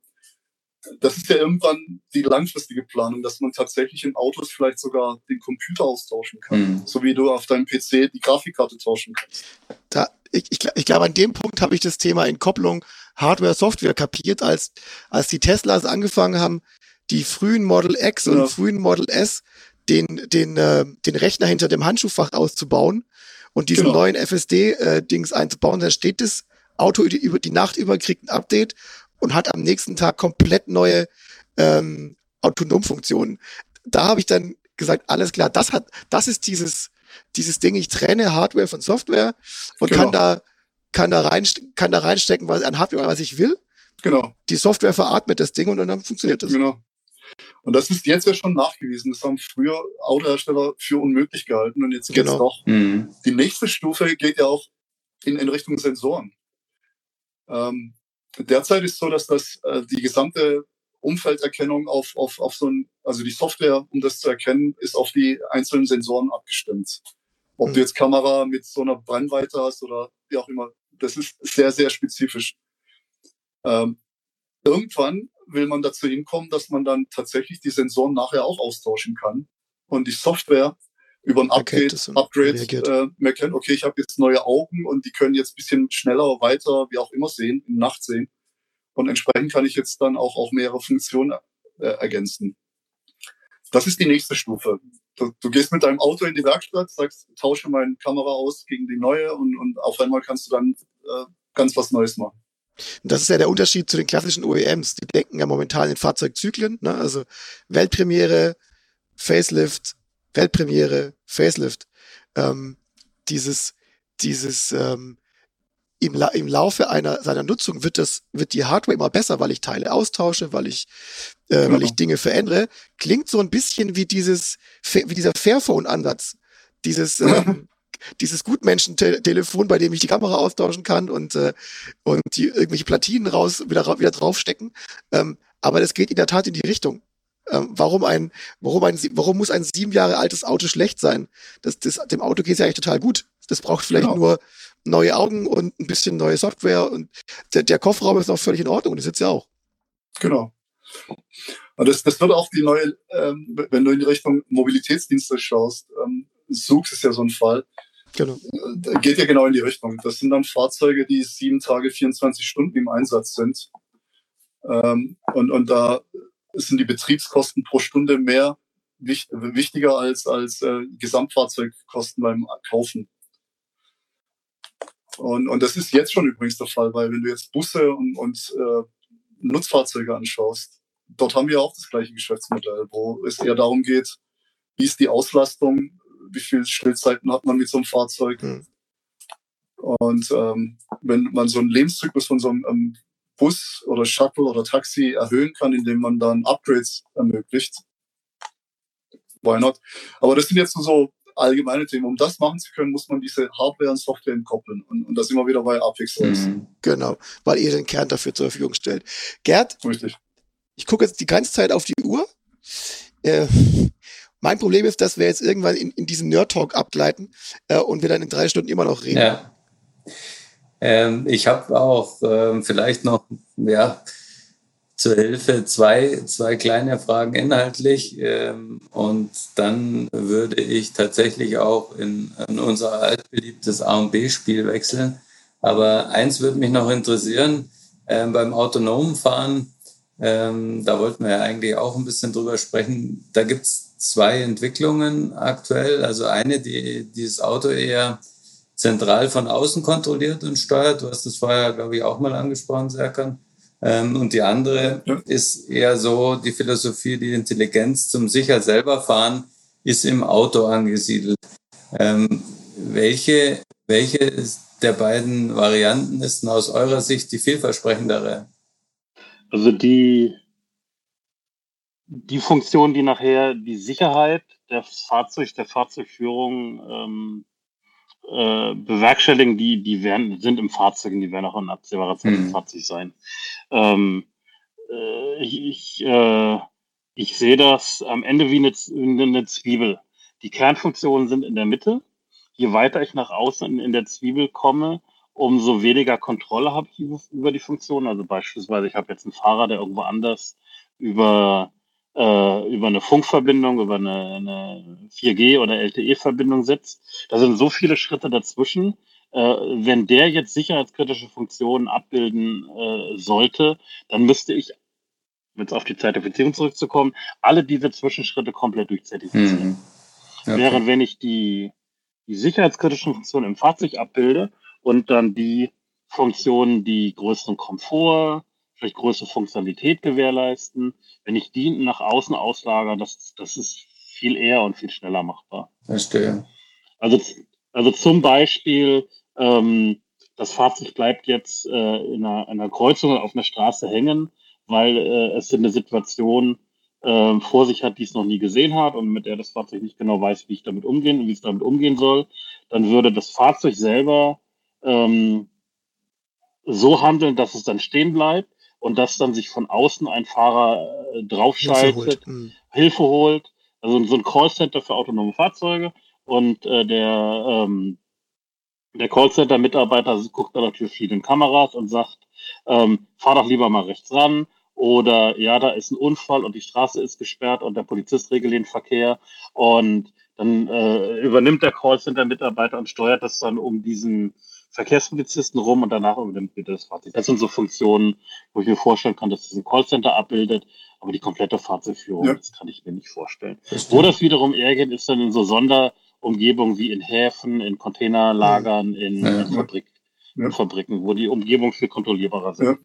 Das ist ja irgendwann die langfristige Planung, dass man tatsächlich in Autos vielleicht sogar den Computer austauschen kann, Mhm. so wie du auf deinem PC die Grafikkarte tauschen kannst. da, ich, ich, ich glaube, an dem Punkt habe ich das Thema Entkopplung Hardware-Software kapiert, als, als die Teslas angefangen haben, die frühen Model X und Ja. frühen Model S den, den, äh, den Rechner hinter dem Handschuhfach auszubauen und diesen Genau. neuen FSD-Dings einzubauen. Dann steht das Auto über die- über die Nacht über, kriegt ein Update und hat am nächsten Tag komplett neue ähm, Autonomfunktionen. Da habe ich dann gesagt, alles klar, das hat, das ist dieses, dieses Ding, ich trenne Hardware von Software und Genau. kann da, kann da rein, kann da reinstecken, was an Hardware, was ich will. Genau. Die Software veratmet das Ding und dann funktioniert das. Genau. Und das ist jetzt ja schon nachgewiesen. Das haben früher Autohersteller für unmöglich gehalten und jetzt geht's Genau. doch. Mhm. Die nächste Stufe geht ja auch in, in Richtung Sensoren. Ähm, derzeit ist so, dass das äh, die gesamte Umfelderkennung auf, auf, auf so ein, also die Software, um das zu erkennen, ist auf die einzelnen Sensoren abgestimmt. Ob mhm. du jetzt Kamera mit so einer Brennweite hast oder wie auch immer, das ist sehr, sehr spezifisch. Ähm, irgendwann will man dazu hinkommen, dass man dann tatsächlich die Sensoren nachher auch austauschen kann und die Software über ein Upgrade, Upgrade äh, merken, okay, ich habe jetzt neue Augen und die können jetzt bisschen schneller, weiter, wie auch immer sehen, in Nacht sehen. Und entsprechend kann ich jetzt dann auch, auch mehrere Funktionen äh, ergänzen. Das ist die nächste Stufe. Du, du, gehst mit deinem Auto in die Werkstatt, sagst, tausche meine Kamera aus gegen die neue und, und auf einmal kannst du dann äh, ganz was Neues machen. Das ist ja der Unterschied zu den klassischen OEMs. Die denken ja momentan in Fahrzeugzyklen, ne? also Weltpremiere, Facelift, Weltpremiere, Facelift. Ähm, dieses, dieses ähm, im, La im Laufe einer seiner Nutzung wird das wird die Hardware immer besser, weil ich Teile austausche, weil ich äh, genau. weil ich Dinge verändere. Klingt so ein bisschen wie dieses wie dieser Fairphone-Ansatz, dieses ähm, dieses Gutmenschen-Telefon, bei dem ich die Kamera austauschen kann und äh, und die irgendwelche Platinen raus wieder wieder draufstecken. Ähm, aber das geht in der Tat in die Richtung. Ähm, warum ein, warum ein, warum muss ein sieben Jahre altes Auto schlecht sein? Das, das, dem Auto geht es ja eigentlich total gut. Das braucht vielleicht genau. nur neue Augen und ein bisschen neue Software und der, der Kofferraum ist noch völlig in Ordnung. Das ist ja auch. Genau. Und das, das wird auch die neue, ähm, wenn du in die Richtung Mobilitätsdienste schaust, ähm, Suchs ist ja so ein Fall. Genau. Äh, geht ja genau in die Richtung. Das sind dann Fahrzeuge, die sieben Tage, 24 Stunden im Einsatz sind. Ähm, und, und da sind die Betriebskosten pro Stunde mehr wichtiger als, als äh, Gesamtfahrzeugkosten beim Kaufen. Und, und das ist jetzt schon übrigens der Fall, weil wenn du jetzt Busse und, und äh, Nutzfahrzeuge anschaust, dort haben wir auch das gleiche Geschäftsmodell, wo es eher darum geht, wie ist die Auslastung, wie viele Stillzeiten hat man mit so einem Fahrzeug. Mhm. Und ähm, wenn man so einen Lebenszyklus von so einem ähm, Bus oder Shuttle oder Taxi erhöhen kann, indem man dann Upgrades ermöglicht. Why not? Aber das sind jetzt so allgemeine Themen. Um das machen zu können, muss man diese Hardware und Software entkoppeln. Und, und da sind wir wieder bei Apex. Mhm. Genau, weil ihr den Kern dafür zur Verfügung stellt. Gerd, Richtig. ich gucke jetzt die ganze Zeit auf die Uhr. Äh, mein Problem ist, dass wir jetzt irgendwann in, in diesen Nerd-Talk abgleiten äh, und wir dann in drei Stunden immer noch reden. Ja. Ähm, ich habe auch ähm, vielleicht noch, ja, zur Hilfe zwei, zwei kleine Fragen inhaltlich. Ähm, und dann würde ich tatsächlich auch in, in unser altbeliebtes A und B-Spiel wechseln. Aber eins würde mich noch interessieren, ähm, beim autonomen Fahren, ähm, da wollten wir ja eigentlich auch ein bisschen drüber sprechen. Da gibt es zwei Entwicklungen aktuell. Also eine, die dieses Auto eher zentral von außen kontrolliert und steuert. Du hast das vorher, glaube ich, auch mal angesprochen, Serkan. Ähm, und die andere ja. ist eher so die Philosophie, die Intelligenz zum sicher selber fahren ist im Auto angesiedelt. Ähm, welche, welche der beiden Varianten ist denn aus eurer Sicht die vielversprechendere? Also die, die Funktion, die nachher die Sicherheit der Fahrzeug, der Fahrzeugführung ähm, äh, bewerkstelligen, die, die werden, sind im Fahrzeug und die werden auch in absehbarer Zeit mhm. im Fahrzeug sein. Ähm, äh, ich, ich, äh, ich sehe das am Ende wie eine, wie eine Zwiebel. Die Kernfunktionen sind in der Mitte. Je weiter ich nach außen in der Zwiebel komme, umso weniger Kontrolle habe ich über die Funktionen. Also beispielsweise, ich habe jetzt einen Fahrer, der irgendwo anders über äh, über eine Funkverbindung, über eine, eine 4G oder LTE-Verbindung sitzt. Da sind so viele Schritte dazwischen. Äh, wenn der jetzt sicherheitskritische Funktionen abbilden äh, sollte, dann müsste ich, jetzt auf die Zertifizierung zurückzukommen, alle diese Zwischenschritte komplett durchzertifizieren. Mhm. Okay. Während wenn ich die, die sicherheitskritischen Funktionen im Fahrzeug abbilde und dann die Funktionen, die größeren Komfort, vielleicht größere Funktionalität gewährleisten. Wenn ich die nach außen auslagere, das, das ist viel eher und viel schneller machbar. Verstehe. Also, also zum Beispiel, ähm, das Fahrzeug bleibt jetzt äh, in, einer, in einer Kreuzung auf einer Straße hängen, weil äh, es eine Situation äh, vor sich hat, die es noch nie gesehen hat und mit der das Fahrzeug nicht genau weiß, wie ich damit umgehen, wie es damit umgehen soll. Dann würde das Fahrzeug selber ähm, so handeln, dass es dann stehen bleibt und dass dann sich von außen ein Fahrer äh, draufschaltet, Hilfe holt. Mhm. Hilfe holt. Also so ein Callcenter für autonome Fahrzeuge und äh, der, ähm, der Callcenter-Mitarbeiter guckt dann natürlich viel in Kameras und sagt, ähm, fahr doch lieber mal rechts ran oder ja, da ist ein Unfall und die Straße ist gesperrt und der Polizist regelt den Verkehr und dann äh, übernimmt der Callcenter-Mitarbeiter und steuert das dann um diesen Verkehrspolizisten rum und danach übernimmt wieder das Fahrzeug. Das sind so Funktionen, wo ich mir vorstellen kann, dass das ein Callcenter abbildet, aber die komplette Fahrzeugführung, ja. das kann ich mir nicht vorstellen. Das wo das wiederum eher geht, ist dann in so Sonderumgebungen wie in Häfen, in Containerlagern, in, ja. in, Fabrik, ja. in Fabriken, wo die Umgebungen viel kontrollierbarer sind.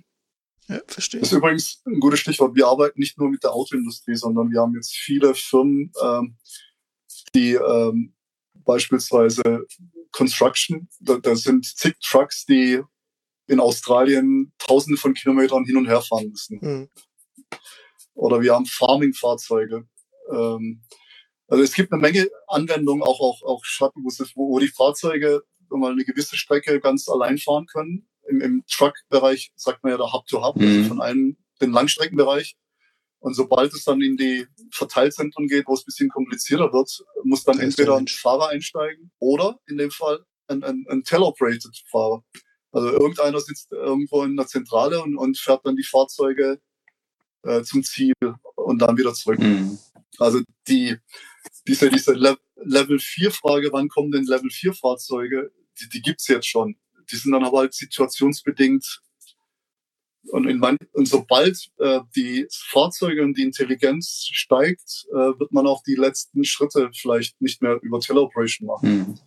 Ja, verstehe. Das ist übrigens ein gutes Stichwort. Wir arbeiten nicht nur mit der Autoindustrie, sondern wir haben jetzt viele Firmen, ähm, die ähm, beispielsweise Construction, da, da sind zig Trucks, die in Australien tausende von Kilometern hin und her fahren müssen. Mhm. Oder wir haben Farming-Fahrzeuge. Ähm, also es gibt eine Menge Anwendungen, auch, auch, auch Shuttle-Buses, wo, wo die Fahrzeuge mal eine gewisse Strecke ganz allein fahren können. Im, im Truck-Bereich sagt man ja der Hub-to-Hub, -Hub, also mhm. also von einem den Langstreckenbereich. Und sobald es dann in die Verteilzentren geht, wo es ein bisschen komplizierter wird, muss dann entweder ein Fahrer einsteigen oder in dem Fall ein, ein, ein Teleoperated Fahrer. Also irgendeiner sitzt irgendwo in der Zentrale und, und fährt dann die Fahrzeuge äh, zum Ziel und dann wieder zurück. Mhm. Also die, diese, diese Le Level 4 Frage, wann kommen denn Level 4 Fahrzeuge, die, die gibt's jetzt schon. Die sind dann aber halt situationsbedingt und, in man, und sobald äh, die Fahrzeuge und die Intelligenz steigt, äh, wird man auch die letzten Schritte vielleicht nicht mehr über Teleoperation machen. Mhm.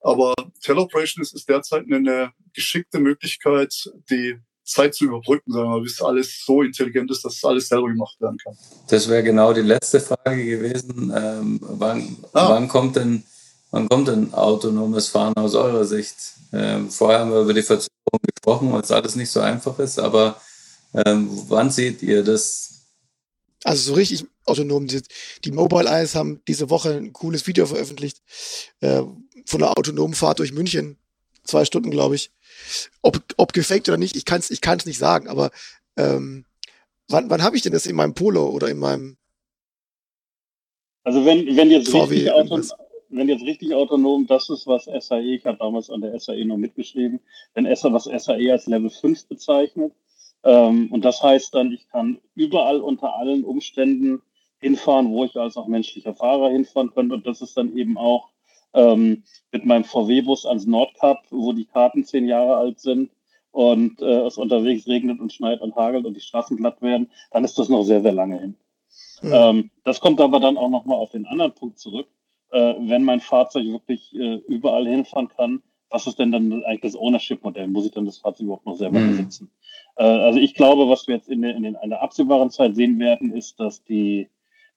Aber Teleoperation ist, ist derzeit eine geschickte Möglichkeit, die Zeit zu überbrücken, sagen wir, bis alles so intelligent ist, dass alles selber gemacht werden kann. Das wäre genau die letzte Frage gewesen. Ähm, wann, ah. wann, kommt denn, wann kommt denn autonomes Fahren aus eurer Sicht? Ähm, vorher haben wir über die Verzögerung gesprochen, weil es alles nicht so einfach ist, aber ähm, wann seht ihr das? Also so richtig autonom. Die, die Mobile Eyes haben diese Woche ein cooles Video veröffentlicht äh, von einer autonomen Fahrt durch München. Zwei Stunden, glaube ich. Ob, ob gefaked oder nicht, ich kann es ich kann's nicht sagen, aber ähm, wann, wann habe ich denn das in meinem Polo oder in meinem also wenn, wenn jetzt VW richtig Auto, wenn jetzt richtig autonom das ist, was SAE, ich habe damals an der SAE noch mitgeschrieben, wenn SA, was SAE als Level 5 bezeichnet, ähm, und das heißt dann, ich kann überall unter allen Umständen hinfahren, wo ich als auch menschlicher Fahrer hinfahren könnte. Und das ist dann eben auch ähm, mit meinem VW-Bus ans Nordkap, wo die Karten zehn Jahre alt sind und äh, es unterwegs regnet und schneit und hagelt und die Straßen glatt werden, dann ist das noch sehr, sehr lange hin. Mhm. Ähm, das kommt aber dann auch nochmal auf den anderen Punkt zurück äh, wenn mein Fahrzeug wirklich äh, überall hinfahren kann, was ist denn dann eigentlich das Ownership-Modell? Muss ich dann das Fahrzeug überhaupt noch selber mhm. besitzen? Äh, also ich glaube, was wir jetzt in, der, in, in einer absehbaren Zeit sehen werden, ist, dass die,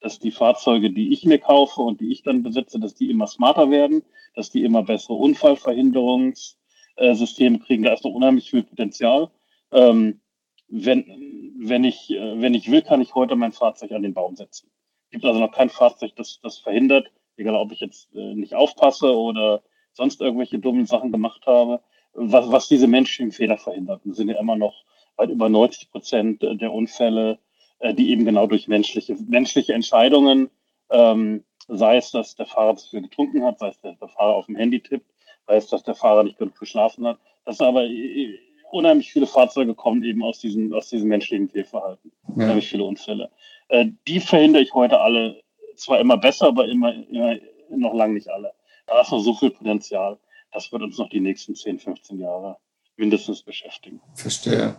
dass die Fahrzeuge, die ich mir kaufe und die ich dann besitze, dass die immer smarter werden, dass die immer bessere Unfallverhinderungssysteme kriegen. Da ist noch unheimlich viel Potenzial. Ähm, wenn, wenn, ich, äh, wenn ich will, kann ich heute mein Fahrzeug an den Baum setzen. Es gibt also noch kein Fahrzeug, das das verhindert, egal ob ich jetzt äh, nicht aufpasse oder sonst irgendwelche dummen Sachen gemacht habe, was, was diese menschlichen Fehler verhindert. Und sind ja immer noch weit über 90 Prozent der Unfälle, äh, die eben genau durch menschliche, menschliche Entscheidungen, ähm, sei es, dass der Fahrer zu viel getrunken hat, sei es, dass der Fahrer auf dem Handy tippt, sei es, dass der Fahrer nicht genug geschlafen hat. Das sind aber äh, unheimlich viele Fahrzeuge kommen eben aus diesem, aus diesem menschlichen Fehlverhalten. Ja. Unheimlich viele Unfälle. Äh, die verhindere ich heute alle zwar immer besser, aber immer, immer noch lange nicht alle. Da ist noch so viel Potenzial. Das wird uns noch die nächsten 10, 15 Jahre mindestens beschäftigen. Verstehe.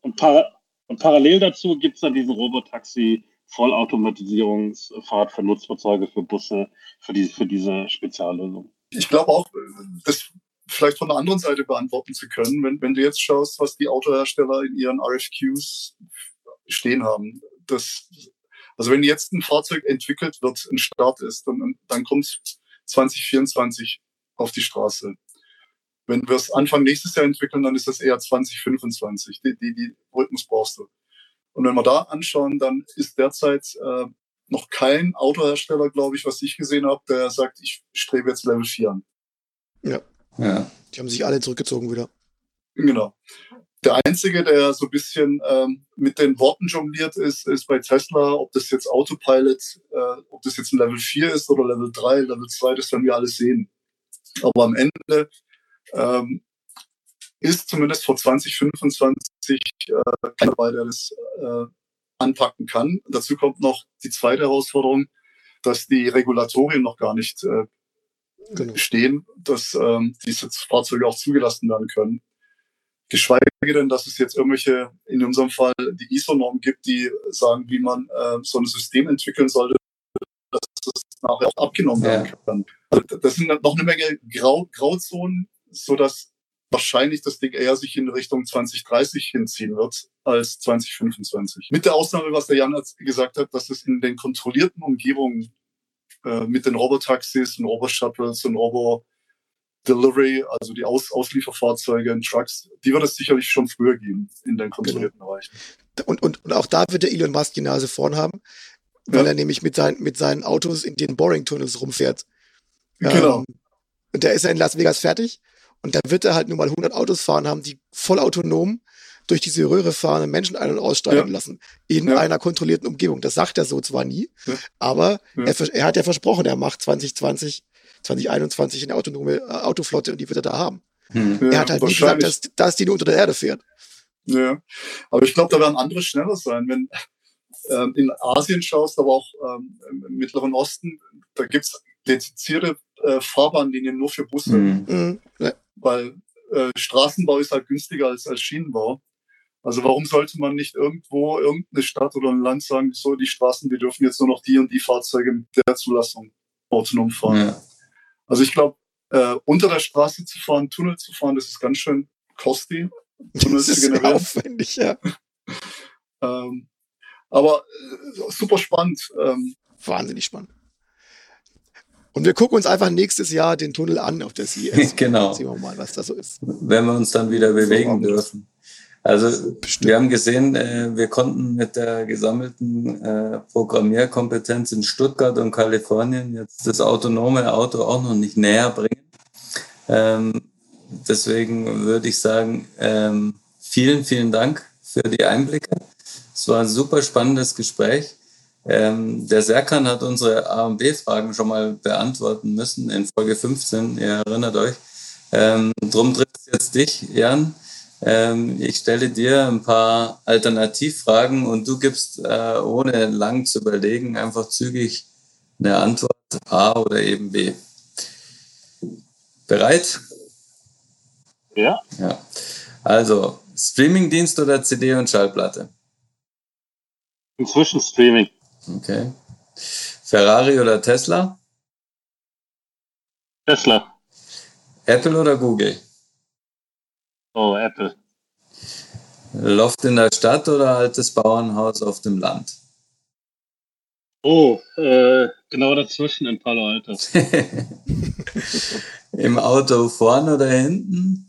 Und, para und parallel dazu gibt es dann diesen Robotaxi Vollautomatisierungsfahrt für Nutzfahrzeuge, für Busse, für, die, für diese Speziallösung. Ich glaube auch, das vielleicht von der anderen Seite beantworten zu können, wenn, wenn du jetzt schaust, was die Autohersteller in ihren RFQs stehen haben. Das also wenn jetzt ein Fahrzeug entwickelt wird, ein Start ist, dann, dann kommt es 2024 auf die Straße. Wenn wir es Anfang nächstes Jahr entwickeln, dann ist das eher 2025. Die, die, die Rhythmus brauchst du. Und wenn wir da anschauen, dann ist derzeit äh, noch kein Autohersteller, glaube ich, was ich gesehen habe, der sagt, ich strebe jetzt Level 4 an. Ja. Ja. Die haben sich alle zurückgezogen wieder. Genau. Der einzige, der so ein bisschen ähm, mit den Worten jongliert ist, ist bei Tesla, ob das jetzt Autopilot, äh, ob das jetzt ein Level 4 ist oder Level 3, Level 2, das werden wir alles sehen. Aber am Ende ähm, ist zumindest vor 2025 äh, keiner dabei, der das äh, anpacken kann. Dazu kommt noch die zweite Herausforderung, dass die Regulatorien noch gar nicht äh, genau. stehen, dass ähm, diese Fahrzeuge auch zugelassen werden können. Geschweige denn, dass es jetzt irgendwelche, in unserem Fall die ISO-Norm gibt, die sagen, wie man äh, so ein System entwickeln sollte, dass es nachher auch abgenommen werden ja. kann. Also das sind noch eine Menge Grau Grauzonen, so dass wahrscheinlich das Ding eher sich in Richtung 2030 hinziehen wird als 2025. Mit der Ausnahme, was der Jan gesagt hat, dass es in den kontrollierten Umgebungen äh, mit den Robotaxis und Robo-Shuttles und Robo Delivery, also die Aus Auslieferfahrzeuge und Trucks, die wird es sicherlich schon früher geben in den kontrollierten genau. Bereichen. Und, und, und auch da wird der Elon Musk die Nase vorn haben, weil ja. er nämlich mit, sein, mit seinen Autos in den Boring-Tunnels rumfährt. Genau. Ähm, und der ist ja in Las Vegas fertig und da wird er halt nur mal 100 Autos fahren haben, die voll autonom durch diese Röhre fahren und Menschen ein- und aussteigen ja. lassen in ja. einer kontrollierten Umgebung. Das sagt er so zwar nie, aber er, er, hat ja versprochen, er macht 2020 2021 eine autonome äh, Autoflotte und die wird er da haben. Hm. er hat halt nie gesagt, dass, dass die nur unter der Erde fährt. Ja, aber ich glaube, da werden andere schneller sein. Wenn ähm, in Asien schaust, aber auch ähm, im Mittleren Osten, da gibt's dezidierte äh, Fahrbahnlinien nur für Busse. Mhm. mhm. Weil äh, Straßenbau ist halt günstiger als, als Schienenbau. Also warum sollte man nicht irgendwo irgendeine Stadt oder ein Land sagen, so die Straßen, die dürfen jetzt nur noch die und die Fahrzeuge mit der Zulassung autonom fahren. Ja. Also ich glaube, äh, unter der Straße zu fahren, Tunnel zu fahren, das ist ganz schön costly. Tunnel das ist sehr aufwendig, ja. ähm, aber äh, super spannend. Ähm, Wahnsinnig spannend. Und wir gucken uns einfach nächstes Jahr den Tunnel an auf der CES. genau. Sehen wir mal, was das so ist. Wenn wir uns dann wieder bewegen dürfen. Also Bestimmt. wir haben gesehen, äh, wir konnten mit der gesammelten äh, Programmierkompetenz in Stuttgart und Kalifornien jetzt das autonome Auto auch noch nicht näher bringen. Ähm, deswegen würde ich sagen, ähm, vielen, vielen Dank für die Einblicke. Es war ein super spannendes Gespräch. Ähm, der Serkan hat unsere A und B-Fragen schon mal beantworten müssen in Folge 15, ihr erinnert euch. Ähm, drum trifft es jetzt dich, Jan. Ähm, ich stelle dir ein paar Alternativfragen und du gibst, äh, ohne lang zu überlegen, einfach zügig eine Antwort A oder eben B. Bereit? Ja. Ja. Also, Streamingdienst oder CD und Schallplatte? Inzwischen Streaming. Okay. Ferrari oder Tesla? Tesla. Apple oder Google? Oh, Apple. Loft in der Stadt oder altes Bauernhaus auf dem Land? Oh, äh, genau dazwischen in Palo Alto. Im Auto vorne oder hinten?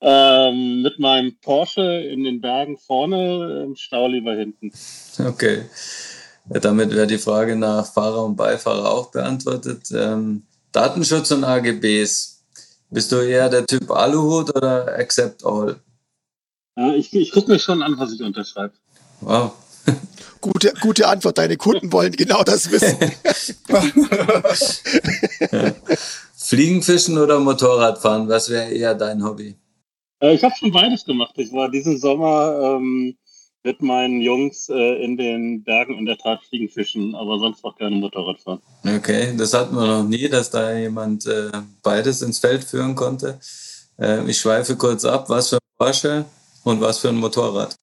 Ähm, mit meinem Porsche in den Bergen vorne, im Stau lieber hinten. Okay. Ja, damit wäre die Frage nach Fahrer und Beifahrer auch beantwortet. Ähm, Datenschutz und AGBs. Bist du eher der Typ Aluhut oder Accept All? Ja, ich, ich gucke mir schon an, was ich unterschreibe. Wow. Gute, gute Antwort. Deine Kunden wollen genau das wissen. ja. Fliegen, Fischen oder Motorradfahren? Was wäre eher dein Hobby? Äh, ich habe schon beides gemacht. Ich war diesen Sommer ähm, mit meinen Jungs äh, in den Bergen in der Tat fliegen, fischen, aber sonst auch gerne Motorrad fahren. Okay, das hatten wir noch nie, dass da jemand äh, beides ins Feld führen konnte. Äh, ich schweife kurz ab, was für ein Porsche und was für ein Motorrad?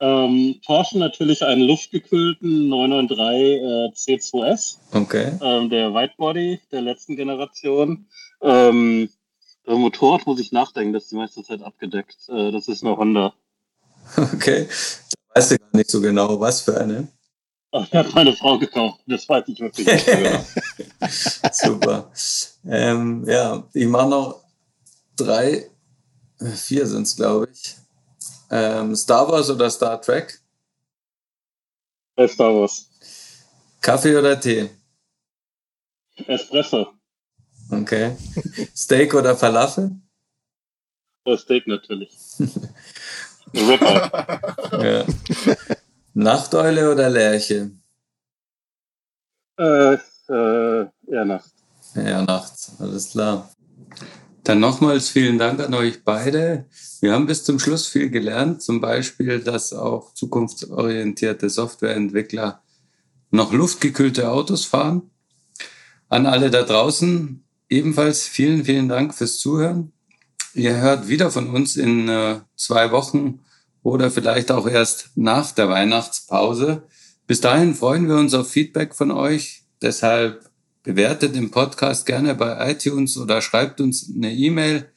Ähm, Porsche natürlich einen luftgekühlten 993 äh, C2S. Okay. Ähm, der Whitebody der letzten Generation. Ähm, Motorrad muss ich nachdenken, das ist die meiste Zeit abgedeckt. Äh, das ist eine Honda. Okay, weiß ich gar nicht so genau, was für eine. Ach, ich habe meine Frau gekauft. Das weiß ich wirklich nicht genau. Super. Ähm, ja, ich mache noch drei, vier sind es, glaube ich. Ähm, Star Wars oder Star Trek? Äh, Star Wars. Kaffee oder Tee? Espresso. Okay. Steak oder Falafel? Oh, Steak natürlich. ja. Nachteule oder Lerche? Äh, äh, eher Nacht. Ja, nachts, alles klar. Dann nochmals vielen Dank an euch beide. Wir haben bis zum Schluss viel gelernt, zum Beispiel, dass auch zukunftsorientierte Softwareentwickler noch luftgekühlte Autos fahren. An alle da draußen ebenfalls vielen, vielen Dank fürs Zuhören. Ihr hört wieder von uns in äh, zwei Wochen oder vielleicht auch erst nach der Weihnachtspause. Bis dahin freuen wir uns auf Feedback von euch. Deshalb bewertet den Podcast gerne bei iTunes oder schreibt uns eine E-Mail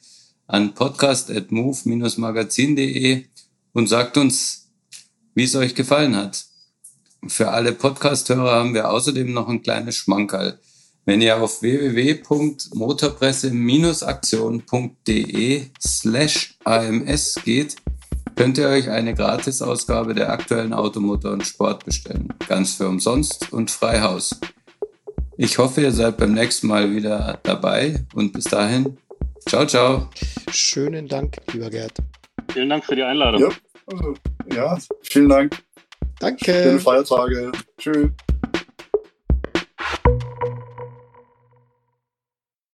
an podcast.move-magazin.de und sagt uns, wie es euch gefallen hat. Für alle Podcast-Hörer haben wir außerdem noch ein kleines Schmankerl. Wenn ihr auf www.motorpresse-aktion.de slash AMS geht, könnt ihr euch eine Gratisausgabe der aktuellen Automotor und Sport bestellen. Ganz für umsonst und frei Haus. Ich hoffe, ihr seid beim nächsten Mal wieder dabei und bis dahin, ciao, ciao. Schönen Dank, lieber Gerd. Vielen Dank für die Einladung. Ja, also, ja vielen Dank. Danke. Schöne Feiertage. Tschüss.